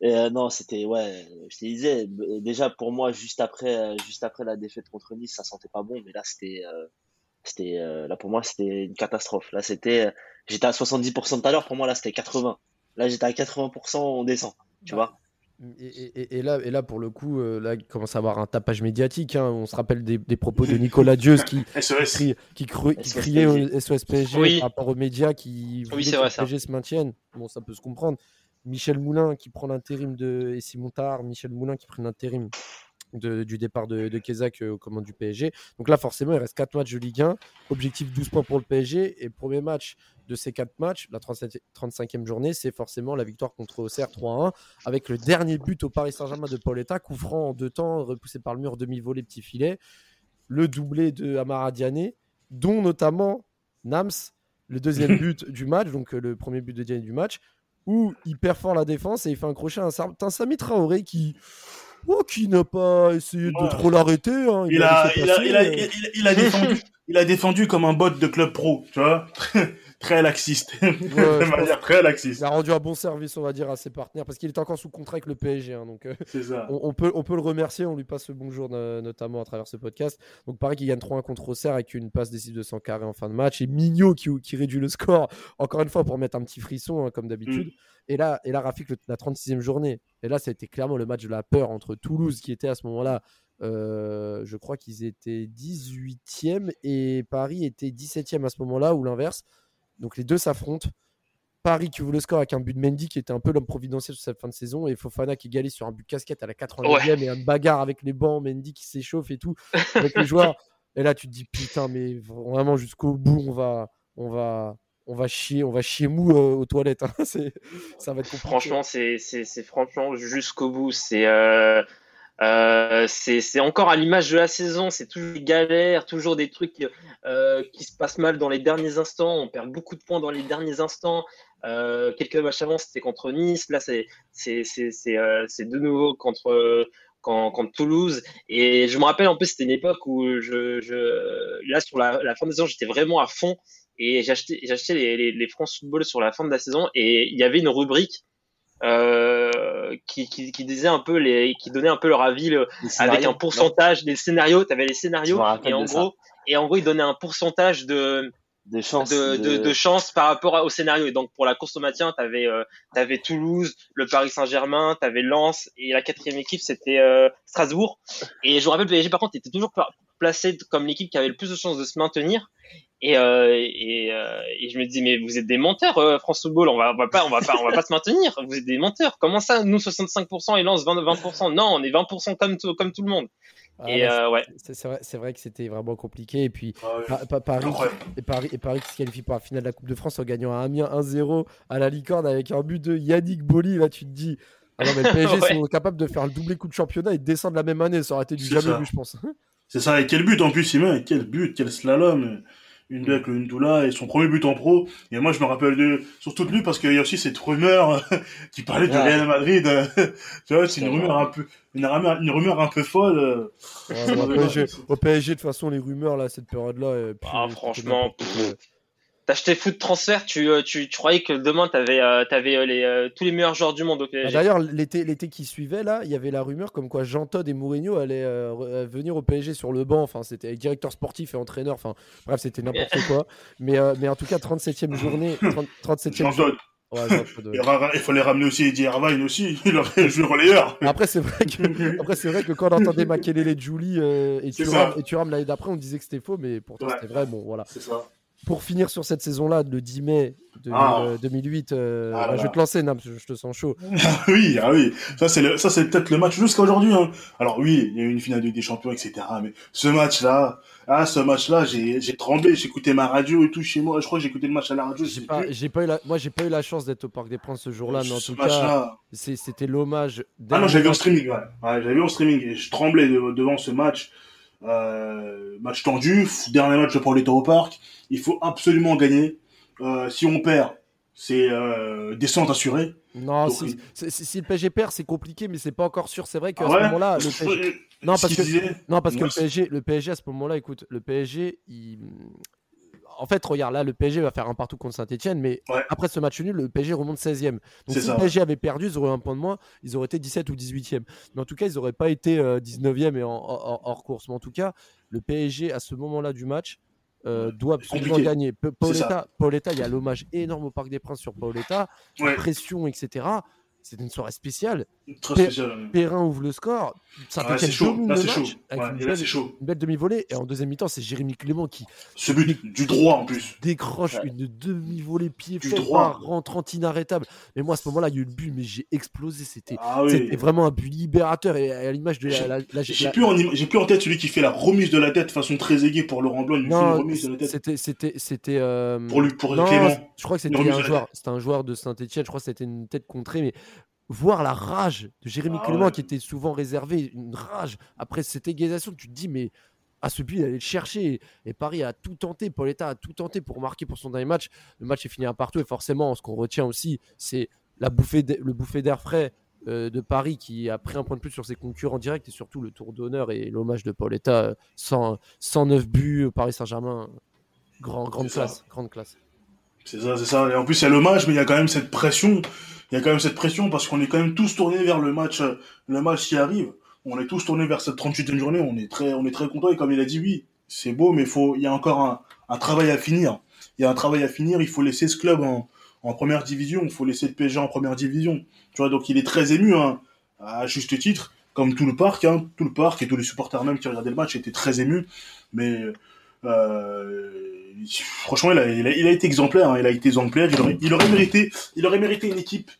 Et euh, non, c'était, ouais, je te disais, déjà pour moi, juste après, euh, juste après la défaite contre Nice, ça sentait pas bon, mais là, c'était, euh, c'était, euh, là pour moi, c'était une catastrophe. Là, c'était, euh, j'étais à 70% tout à l'heure, pour moi, là, c'était 80. Là, j'étais à 80%, on descend, tu vois? Et, et- et- et là, et là, pour le coup, euh, là, il commence à avoir un tapage médiatique. hein. On se rappelle des, des propos de Nicolas Dieuz qui, qui, cru- qui SOS criait au. SOS PSG Oui. par rapport aux médias qui voulaient c'est que vrai, le ça. PSG se maintienne. Bon, ça peut se comprendre. Michel Moulin qui prend l'intérim de et Simon Tard, Michel Moulin qui prend l'intérim de- du départ de, de Kézak euh, aux commandes du PSG. Donc là, forcément, il reste 4 matchs de Ligue 1. Objectif 12 points pour le PSG. Et premier match de ces 4 matchs, la 37 35e journée, c'est forcément la victoire contre Auxerre 3-1 avec le dernier but au Paris Saint-Germain de Pauletta, coup franc en deux temps, repoussé par le mur, demi-volée, petit filet. Le doublé de Amara Diané, dont notamment Nams, le deuxième but du match, donc euh, le premier but de Diané du match, où il performe la défense et il fait un crochet à un certain Sami Traoré qui, oh, qui n'a pas essayé de trop l'arrêter. hein. Il a, il, a, euh. il, a- il a défendu, il a défendu comme un bot de club pro, tu vois. très laxiste. de manière très laxiste. Il a rendu un bon service, on va dire, à ses partenaires parce qu'il est encore sous contrat avec le PSG. hein, donc, euh, C'est ça. on, on peut, on peut le remercier, on lui passe le bonjour no- notamment à travers ce podcast. Donc pareil qu'il gagne 3-1 contre Auxerre avec une passe décisive de 100 carré en fin de match et Mignot qui, qui réduit le score encore une fois pour mettre un petit frisson hein, comme d'habitude. Et là, et là Rafik, le- la 36e journée. Et là, ça a été clairement le match de la peur entre Toulouse qui était à ce moment-là, euh, je crois qu'ils étaient 18e et Paris était 17e à ce moment-là ou l'inverse. Donc les deux s'affrontent. Paris qui ouvre le score avec un but de Mendy qui était un peu l'homme providentiel sur cette fin de saison et Fofana qui égalise sur un but casquette à la 89e et un bagarre avec les bancs, Mendy qui s'échauffe et tout avec les joueurs. Et là tu te dis putain mais vraiment jusqu'au bout on va on va on va chier on va chier mou euh, aux toilettes. hein. Ça va être compliqué. Franchement, c'est, c'est, c'est franchement jusqu'au bout. C'est, euh, euh, c'est, encore à l'image de la saison. C'est toujours des galères, toujours des trucs euh, qui se passent mal dans les derniers instants. On perd beaucoup de points dans les derniers instants. Euh, quelques matchs avant, c'était contre Nice. Là, c'est, de nouveau contre, Toulouse. Et je me rappelle, en plus, c'était une époque où je, je, là, sur la, fin de saison, j'étais vraiment à fond. Et j'achetais, j'achetais les, les, les France Football sur la fin de la saison. Et il y avait une rubrique euh, qui, qui, qui disait un peu les, qui donnait un peu leur avis le- avec un pourcentage des scénarios. Tu avais les scénarios et en de ça. gros, et en gros, ils donnaient un pourcentage de, Des chances. de, de, de chance par rapport au scénario. Et donc pour la course au maintien, tu avais, avais Toulouse, le Paris Saint-Germain, tu avais Lens et la quatrième équipe c'était euh, Strasbourg. Et je me rappelle le PSG par contre était toujours placé comme l'équipe qui avait le plus de chances de se maintenir. Et, euh, et, euh, et je me dis mais vous êtes des menteurs euh, France Football, on va, on va pas on va pas on va pas se maintenir. Vous êtes des menteurs. Comment ça nous 65% et Lens 20 20% Non, on est 20% comme tout, comme tout le monde. Ah, et bah, euh, ouais, c'est vrai, c'est vrai que c'était vraiment compliqué. Et puis Ah ouais. Pa- Pa- Paris, et Paris, et Paris qui se qualifie pour la finale de la Coupe de France en gagnant à Amiens 1-0 à la licorne avec un but de Yannick Boli. Là, tu te dis, ah non, mais le PSG Ouais. sont capables de faire le doublé coup de championnat et de descendre la même année. Ça aurait été du jamais ça. vu, je pense. C'est ça, et quel but en plus il met, quel but, quel slalom. Une avec le Ndoula et son premier but en pro. Et moi, je me rappelle de, surtout de lui parce qu'il y a aussi cette rumeur qui parlait du. Real Madrid. tu vois, c'est une rumeur un peu, une rumeur, une rumeur un peu folle. euh. Ouais, au, PSG, au PSG, de toute façon, les rumeurs, là, cette période-là. euh, Ah, franchement, acheté foot transfert, tu, euh, tu, tu croyais que demain t'avais euh, t'avais euh, les, euh, tous les meilleurs joueurs du monde au Ah, PSG. D'ailleurs, l'été, l'été qui suivait, là, il y avait la rumeur comme quoi Jean Todt et Mourinho allaient euh, venir au PSG sur le banc. Enfin, c'était directeur sportif et entraîneur. Enfin, bref, c'était n'importe quoi. Mais, euh, mais en tout cas, 37e journée. 30 37e Jean. Ouais, ra- Il fallait ramener aussi Eddie Irvine aussi. Il aurait joué relayeur. Après, c'est vrai que, après, c'est vrai que quand on entendait Makelele Julie euh, et Thuram et Thuram l'année d'après, on disait que c'était faux, mais pourtant Ouais. c'était vrai. Bon, voilà. C'est ça. Pour finir sur cette saison-là, le 10 mai 2000, Ah. euh, 2008, euh, Ah bah, je vais te lancer, Nam, je je te sens chaud. Ah oui, ah oui. Ça, c'est peut-être le match jusqu'à aujourd'hui, hein. Alors oui, il y a eu une finale de Ligue des Champions, etc. Mais ce match-là, ah, ce match-là, j'ai, tremblé, j'écoutais ma radio et tout chez moi. Je crois que j'écoutais le match à la radio. J'ai pas, pas eu la, moi, j'ai pas eu la chance d'être au Parc des Princes ce jour-là, mais en ce tout cas, c'était l'hommage. Ah non, j'avais vu en streaming, ouais. ouais j'avais vu en streaming et je tremblais de- devant ce match. Euh, match tendu, dernier match pour l'État au parc. Il faut absolument gagner. Euh, si on perd, c'est euh, descente assurée. Non, Donc, si, il- si- si- si le PSG perd, c'est compliqué, mais c'est pas encore sûr. C'est vrai qu'à Ah ce moment-là, le Je- PSG, je- Non, ce parce que- disait, Non, parce que Moi, le PSG, le PSG à ce moment-là, écoute, le PSG, il... en fait, regarde, là, le PSG va faire un partout contre Saint-Etienne, mais Ouais. après ce match nul, le PSG remonte 16e. Donc C'est si ça, le PSG avait perdu, ils auraient un point de moins, ils auraient été 17 ou 18e. Mais en tout cas, ils n'auraient pas été euh, 19e et en, en- hors course. Mais en tout cas, le PSG, à ce moment-là du match, euh, doit absolument gagner. P- C'est ça. Paoletta, Paoletta, il y a l'hommage énorme au Parc des Princes sur Paoletta, Ouais, pression, etc. C'était une soirée spéciale. Spécial. Perrin ouvre le score. Ouais, Saint-Etienne c'est chaud. Là, c'est chaud. match avec Ouais, une belle- c'est chaud. une belle demi-volée. Et en deuxième mi-temps, c'est Jérémy Clément qui Ce but, du droit en plus. décroche Ouais. une demi-volée pied Du droit. rentrante inarrêtable. Mais moi, à ce moment-là, il y a eu le but, mais j'ai explosé. C'était Ah oui. vraiment un but libérateur. Et à l'image de la. J'ai- la- plus, en, plus en tête celui qui fait la remise de la tête de façon très aiguë pour Laurent Blanc. Il lui fait une Non, remise de la tête c'était. C'était. C'était. euh, pour, lui, pour non, Clément. je crois que c'était un joueur. C'était un joueur de Saint-Etienne. Je crois que c'était une tête contrée, mais voir la rage de Jérémy Ah Clément ouais. qui était souvent réservé, une rage après cette égalisation, tu te dis mais à ce but, il allait le chercher. Et Paris a tout tenté, Pauletta a tout tenté pour marquer pour son dernier match. Le match est fini à partout et forcément, ce qu'on retient aussi, c'est la bouffée d- le bouffée d'air frais euh, de Paris qui a pris un point de plus sur ses concurrents directs et surtout le tour d'honneur et l'hommage de Pauletta, euh, 100 109 buts, Paris Saint-Germain, grand, grande classe, grande classe. C'est ça, c'est ça. Et en plus, il y a l'hommage, mais il y a quand même cette pression. Il y a quand même cette pression parce qu'on est quand même tous tournés vers le match, le match qui arrive. On est tous tournés vers cette 38e journée. On est très, on est très contents. Et comme il a dit, oui, c'est beau, mais faut, il y a encore un, un travail à finir. Il y a un travail à finir. Il faut laisser ce club en, en première division. Il faut laisser le PSG en première division. Tu vois, donc il est très ému, hein, à juste titre, comme tout le parc, hein, tout le parc et tous les supporters même qui regardaient le match étaient très émus. Mais, franchement, il a, il a, il a été exemplaire. hein, il a été exemplaire. Il aurait, il aurait mérité, il aurait mérité une équipe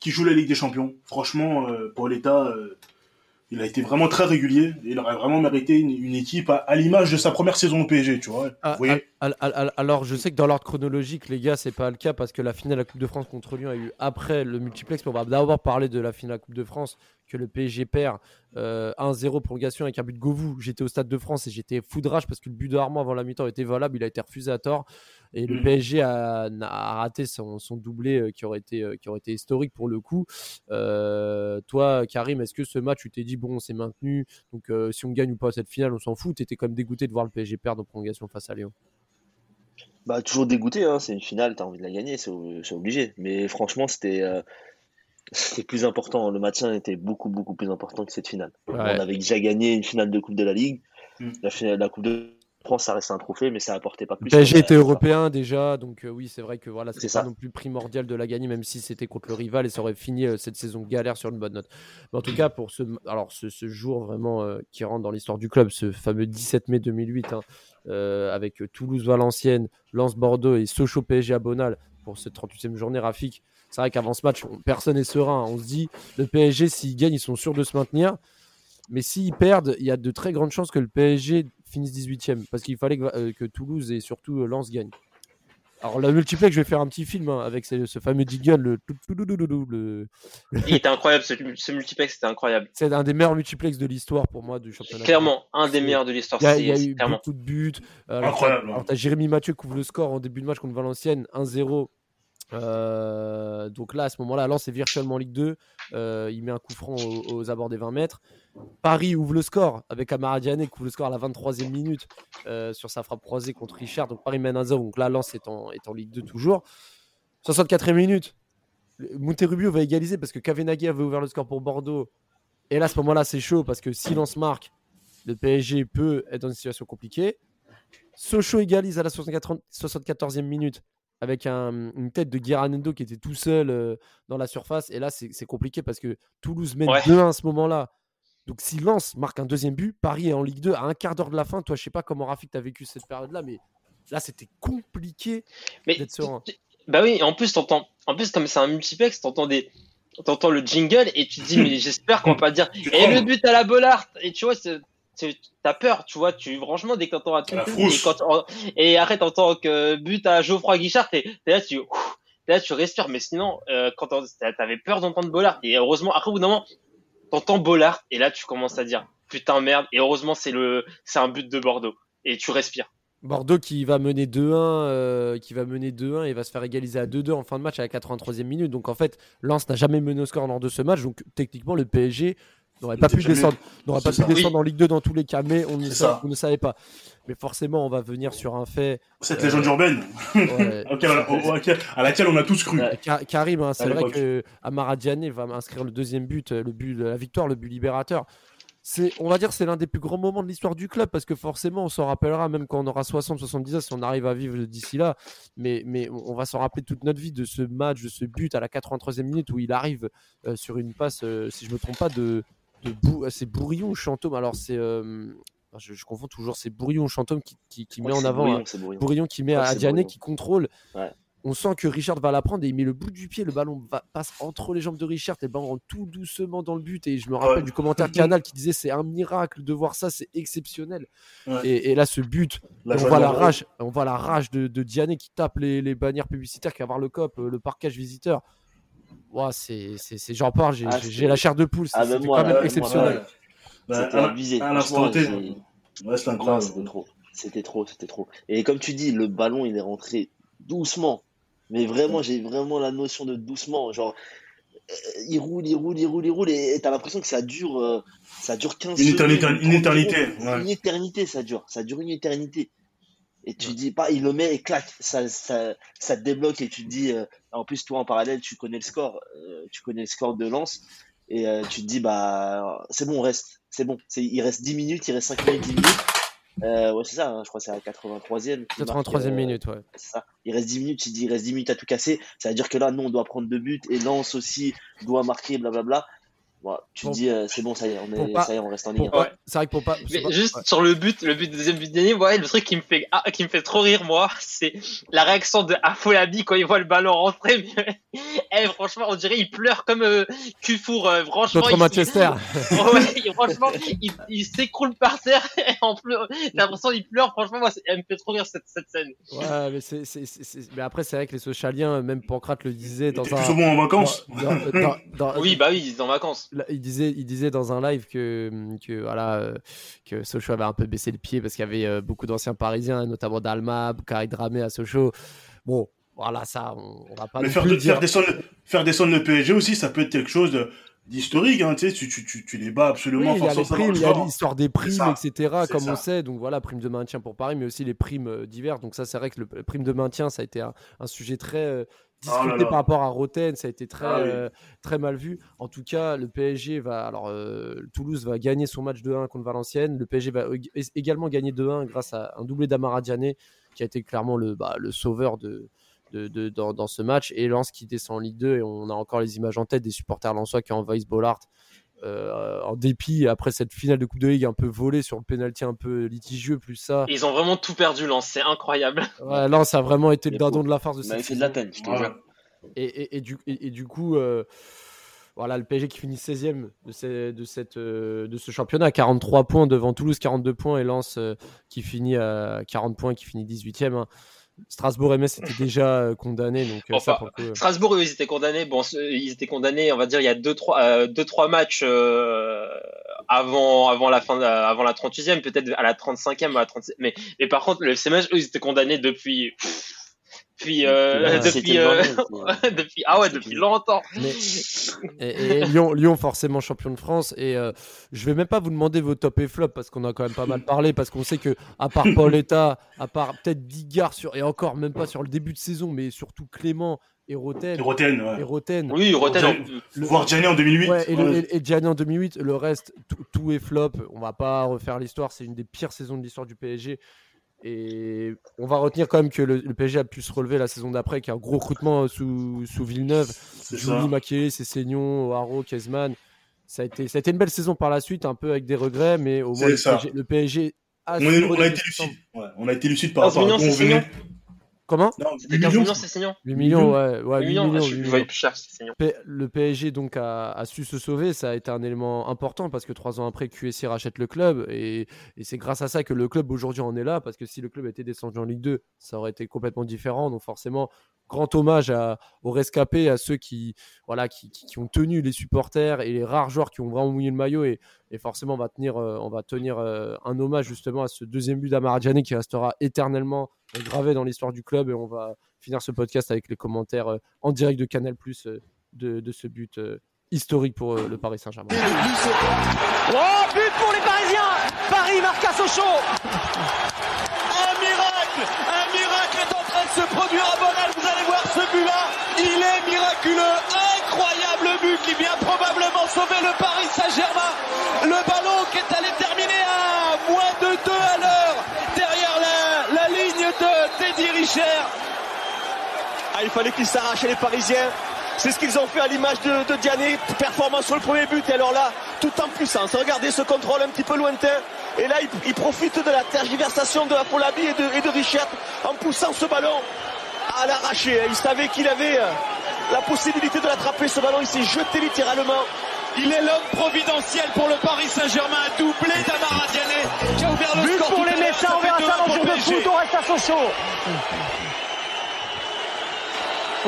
qui joue la Ligue des Champions. Franchement, euh, pour l'État, euh, il a été vraiment très régulier. Il aurait vraiment mérité une, une équipe à, à l'image de sa première saison au PSG, tu vois. Ah, Vous voyez al- alors, je sais que dans l'ordre chronologique, les gars, c'est pas le cas parce que la finale de la Coupe de France contre Lyon a eu après le multiplex. Mais on va d'abord parler de la finale de la Coupe de France que le PSG perd euh, 1-0 prolongation avec un but de Govou. J'étais au Stade de France et j'étais fou de rage parce que le but de Armand avant la mi-temps était valable. Il a été refusé à tort. Et le Mhm. PSG a, a raté son, son doublé euh, qui, aurait été, euh, qui aurait été historique pour le coup. Euh, toi, Karim, est-ce que ce match, tu t'es dit, bon, on s'est maintenu, donc euh, si on gagne ou pas cette finale, on s'en fout. Tu étais quand même dégoûté de voir le PSG perdre en prolongation face à Lyon. Bah, toujours dégoûté, hein. C'est une finale, t'as envie de la gagner, c'est obligé. Mais franchement, c'était euh, c'était plus important. Le maintien était beaucoup, beaucoup plus important que cette finale. Ouais. On avait déjà gagné une finale de Coupe de la Ligue. Mm. La, finale, la Coupe de France, ça reste un trophée, mais ça apportait pas plus. PSG Euh, était européen déjà, donc euh, oui, c'est vrai que voilà, c'est C'est pas ça. non plus primordial de la gagner, même si c'était contre le rival et ça aurait fini euh, cette saison galère sur une bonne note. Mais en tout cas, pour ce, alors ce, ce jour vraiment euh, qui rentre dans l'histoire du club, ce fameux 17 mai 2008, hein, euh, avec euh, Toulouse-Valenciennes, Lens-Bordeaux et Sochaux PSG à Bonal pour cette 38e journée, Rafik. C'est vrai qu'avant ce match, on- personne n'est serein. On se dit, le PSG, s'ils gagnent, ils sont sûrs de se maintenir. Mais s'ils perdent, il y a de très grandes chances que le PSG finisse 18ème. Parce qu'il fallait que, euh, que Toulouse et surtout euh, Lens gagnent. Alors, la multiplex, je vais faire un petit film hein, avec ce, ce fameux jingle. Le... le- Il était incroyable, ce, ce multiplex, c'était incroyable. C'est un des meilleurs multiplex de l'histoire pour moi du championnat. Clairement, un des meilleurs de l'histoire. Il y a, c'est- il y a c'est eu clairement. beaucoup de buts. Alors, Incroyable, t'as- hein. Alors, t'as Jérémy Mathieu qui ouvre le score en début de match contre Valenciennes, 1-0. Euh, donc là, à ce moment-là, Lens est virtuellement en Ligue 2. Euh, il met un coup franc aux, abords des 20 mètres. Paris ouvre le score avec Amara qui ouvre le score à la 23e minute euh, sur sa frappe croisée contre Richard. Donc Paris mène 1-0. Donc là, Lens est en, est en Ligue 2 toujours. 64e minute. Monterrubio va égaliser parce que Kavenaghi avait ouvert le score pour Bordeaux. Et là, à ce moment-là, c'est chaud parce que si Lens marque, le PSG peut être dans une situation compliquée. Sochaux égalise à la 64 74e minute avec un- une tête de Guiranendo qui était tout seul euh, dans la surface. Et là, c'est compliqué parce que Toulouse mène Ouais. 2-1 à ce moment-là. Donc, si Lens marque un deuxième but, Paris est en Ligue 2 à un quart d'heure de la fin. Toi, je sais pas comment Rafik t'as vécu cette période-là, mais là, c'était compliqué d'être serein. Bah oui, en plus, t'entends, en plus, comme c'est un multiplex, t'entends des, t'entends le jingle et tu te dis, mais j'espère qu'on va pas dire, et le trembles. but à la Bollard. Et tu vois, t'as peur, tu vois, tu, franchement, dès que t'entends un truc, et quand, en- et après, t'entends que but à Geoffroy Guichard, t'es, là, tu, ouf, t'es là, tu respires, mais sinon, euh, quand t'avais peur d'entendre Bollard, et heureusement, après, au bout d'un moment, t'entends Bollard, et là, tu commences à dire, putain, merde, et heureusement, c'est le, c'est un but de Bordeaux. Et tu respires. Bordeaux qui va mener 2-1, euh, qui va mener 2-1 et va se faire égaliser à 2-2 en fin de match à la 83e minute. Donc en fait, Lens n'a jamais mené au score lors de ce match. Donc techniquement, le PSG n'aurait pas pu jamais- descendre, n'aurait pas pu ça. descendre en Ligue 2 dans tous les cas, mais on ne, on savait pas. Mais forcément, on va venir sur un fait Cette légende urbaine ouais, à laquelle on a tous cru. Ka- Karim, hein, c'est vrai que Amara Diané va inscrire le deuxième but, euh, le but de la victoire, le but libérateur. C'est, on va dire, que c'est l'un des plus grands moments de l'histoire du club parce que forcément, on s'en rappellera même quand on aura 60, 70 ans si on arrive à vivre d'ici là. Mais, mais on va s'en rappeler toute notre vie de ce match, de ce but à la 83e minute où il arrive euh, sur une passe, euh, si je me trompe pas, de, de Bou- euh, c'est Bourillon ou Chantôme? Alors c'est, euh, je, je confonds toujours, c'est Bourillon ou Chantôme qui, qui, qui Je met en avant. Bourillon, hein, c'est Bourillon. Bourillon qui met à Diané qui contrôle. Ouais. On sent que Richard va la prendre et il met le bout du pied, le ballon va- passe entre les jambes de Richard et le ballon rentre tout doucement dans le but. Et je me rappelle Ouais. du commentaire Canal qui disait c'est un miracle de voir ça, c'est exceptionnel. Ouais. Et, et là, ce but, La on voit la rage, on voit la rage de, de Diané qui tape les, les bannières publicitaires, qui va voir le cop, euh, le parquage visiteur. Ouah, c'est, c'est, c'est- j'en parle, j'ai, Ah, j'ai- la chair de poule. Ah, c'est- moi, quand même là, exceptionnel. Bah, C'était abusé. à Ouais, incroyable. c'était trop. C'était trop, c'était trop. Et comme tu dis, le ballon, il est rentré doucement. Mais vraiment, j'ai vraiment la notion de doucement. Genre, euh, il roule, il roule, il roule, il roule. Et t'as l'impression que ça dure, euh, ça dure 15 Une secondes. éternité- 30 une éternité, ouais. Une éternité, ça dure. Ça dure une éternité. Et tu dis pas, il le met et clac, ça, ça, ça te débloque et tu te dis, euh, en plus, toi, en parallèle, tu connais le score, euh, tu connais le score de Lens. Et euh, tu te dis, bah, c'est bon, on reste. C'est bon. C'est, il reste 10 minutes, il reste 5 minutes, 10 minutes. Euh, ouais, c'est ça, hein, je crois que c'est à la 83e. qu'il marque, 83e euh, minute, ouais. c'est ça. Il reste 10 minutes, tu dis, il reste 10 minutes à tout casser. Ça veut dire que là, nous, on doit prendre deux buts et Lens aussi doit marquer, blablabla. Bon, tu te dis, euh, c'est bon, ça y est, on, est, pas- ça y est, on reste en Pour Ligue 1. pas- Ouais. C'est vrai que pour pas. Mais juste ouais. sur le but, le but de deuxième but dernier, ouais, le truc qui me fait, ah, qui me fait trop rire, moi, c'est la réaction de Afolabi quand il voit le ballon rentrer. eh, franchement, on dirait il pleure comme euh, Cufour, euh, franchement. Contre il- Manchester. Oh, ouais, franchement, il, il s'écroule par terre et en pleur. J'ai l'impression qu'il pleure. Franchement, moi, elle me fait trop rire cette, cette scène. Ouais, mais, c'est, c'est- c'est- c'est- mais après, c'est vrai que les socialiens, même Pancrate le disait dans un. plus souvent en vacances. dans- dans- dans- Oui, bah oui, ils sont en vacances. Il disait, il disait dans un live que, que voilà, euh, que Sochaux avait un peu baissé le pied parce qu'il y avait euh, beaucoup d'anciens Parisiens, notamment Dalma, Bukhari Dramé à Sochaux. Bon, voilà, ça, on, on va pas Mais faire, de- dire. faire, descendre, faire descendre le PSG aussi, ça peut être quelque chose de- d'historique. Hein, tu, sais, tu, tu, tu, les bats Oui, absolument. il y a les primes, il y a l'histoire des primes, etc. Comme ça. on sait, donc voilà, prime de maintien pour Paris, mais aussi les primes euh, diverses. Donc ça, c'est vrai que le prime de maintien, ça a été un, un sujet très discuté Oh là là. par rapport à Roten, ça a été très, Ah oui. euh, très mal vu. En tout cas, le PSG va, alors euh, Toulouse va gagner son match 2-1 contre Valenciennes. Le PSG va ég- également gagner 2-1 grâce à un doublé d'Amara qui a été clairement le, bah, le sauveur de, de, de- dans, dans ce match. Et Lens qui descend en Ligue 2, et on a encore les images en tête des supporters lensois qui envahissent Bollard. Euh, en dépit après cette finale de Coupe de Ligue un peu volée sur le penalty un peu litigieux plus ça Ils ont vraiment tout perdu, Lens. C'est incroyable. ouais, Lens a vraiment été le pauvres. de la farce de Il cette fait de la saison. peine, je te Ouais. jure. Et, et- et du, et, et du coup, euh, voilà, le PSG qui finit 16e de, ce, de, cette, euh, de ce championnat, 43 points devant Toulouse, 42 points, et Lens euh, qui finit à 40 points, qui finit 18e. Hein. Strasbourg et Metz étaient déjà euh, condamnés. Donc, enfin, Strasbourg, ils étaient condamnés. Bon, ils étaient condamnés, on va dire, il y a 2-3 deux, trois, matchs avant, avant, la fin avant la 38e, peut-être à la 35e, à la 36 mais, mais par contre, le FC ils étaient condamnés depuis. Puis, euh, depuis, euh, depuis, ah ouais, depuis longtemps. et, Lyon, Lyon, forcément champion de France. Et euh, je vais même pas vous demander vos top et flop parce qu'on a quand même pas mal parlé. Parce qu'on sait que, à part Pauletta, à part peut-être Digard sur, et encore même pas sur le début de saison, mais surtout Clément et Roten. Roten, ouais. Et Roten. Oui, Roten. Le... Voir Gianni en 2008. Ouais, et, Gianni en 2008. Le reste, tout est flop. On va pas refaire l'histoire. C'est une des pires saisons de l'histoire du PSG. Et on va retenir quand même que le, PSG a pu se relever la saison d'après, qu'il y a un gros recrutement sous, sous Villeneuve. Jouni, Maquier, Cessignon, Haro, Kezman. Ça a, été, ça a été une belle saison par la suite, un peu avec des regrets, mais au moins le PSG, a, on, on, a été lucide. Ouais, on a été lucide par rapport à ce Comment C'était 15 millions, c'est Signon. 8 millions, ouais. ouais 8 millions, 8 millions. plus cher, Le PSG donc a, a, su se sauver, ça a été un élément important parce que trois ans après, QSI rachète le club et, et c'est grâce à ça que le club aujourd'hui en est là parce que si le club était descendu en Ligue 2, ça aurait été complètement différent. Donc forcément, grand hommage à, aux rescapés, à ceux qui, voilà, qui, qui, ont tenu les supporters et les rares joueurs qui ont vraiment mouillé le maillot. Et, et forcément, on va tenir, euh, on va tenir euh, un hommage justement à ce deuxième but d'Amaradjani qui restera éternellement gravé dans l'histoire du club. Et on va finir ce podcast avec les commentaires euh, en direct de Canal Plus de, de, ce but historique pour le Paris Saint-Germain. Oh, but pour les Parisiens Paris marque à Sochaux Un miracle Un miracle est en train de se produire à Bonal. Vous allez voir ce but-là. Il est miraculeux. Incroyable but qui vient probablement sauver le Paris Saint-Germain. Le ballon qui est allé terminer à moins de 2 à l'heure derrière la, ligne de Teddy Richer. Ah, il fallait qu'ils s'arrachent les Parisiens. C'est ce qu'ils ont fait à l'image de, de. Performance sur le premier but. Et alors là, tout en puissance. Regardez ce contrôle un petit peu lointain. Et là, il, il profite de la tergiversation de la et de, et de Richard en poussant ce ballon à l'arracher. Il savait qu'il avait euh, la possibilité de l'attraper ce ballon. Il s'est jeté littéralement. Il est l'homme providentiel pour le Paris Saint-Germain, doublé d'Amara Diané qui a ouvert le But score. pour les médecins, on verra ça dans le jour de foot, on reste à Sochaux.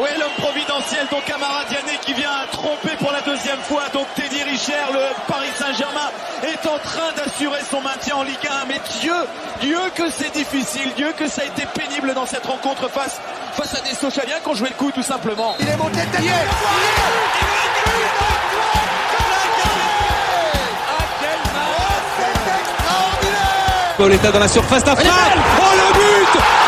Oui, l'homme providentiel, donc Amara Diané qui vient tromper pour la deuxième fois. Donc Teddy Richer, le Paris Saint-Germain, est en train d'assurer son maintien en Ligue 1. Mais Dieu, Dieu que c'est difficile, Dieu que ça a été pénible dans cette rencontre face, face à des Sochaliens qui ont joué le coup tout simplement. Il est monté tête Pauletta dans la surface d'affaire. Oh le but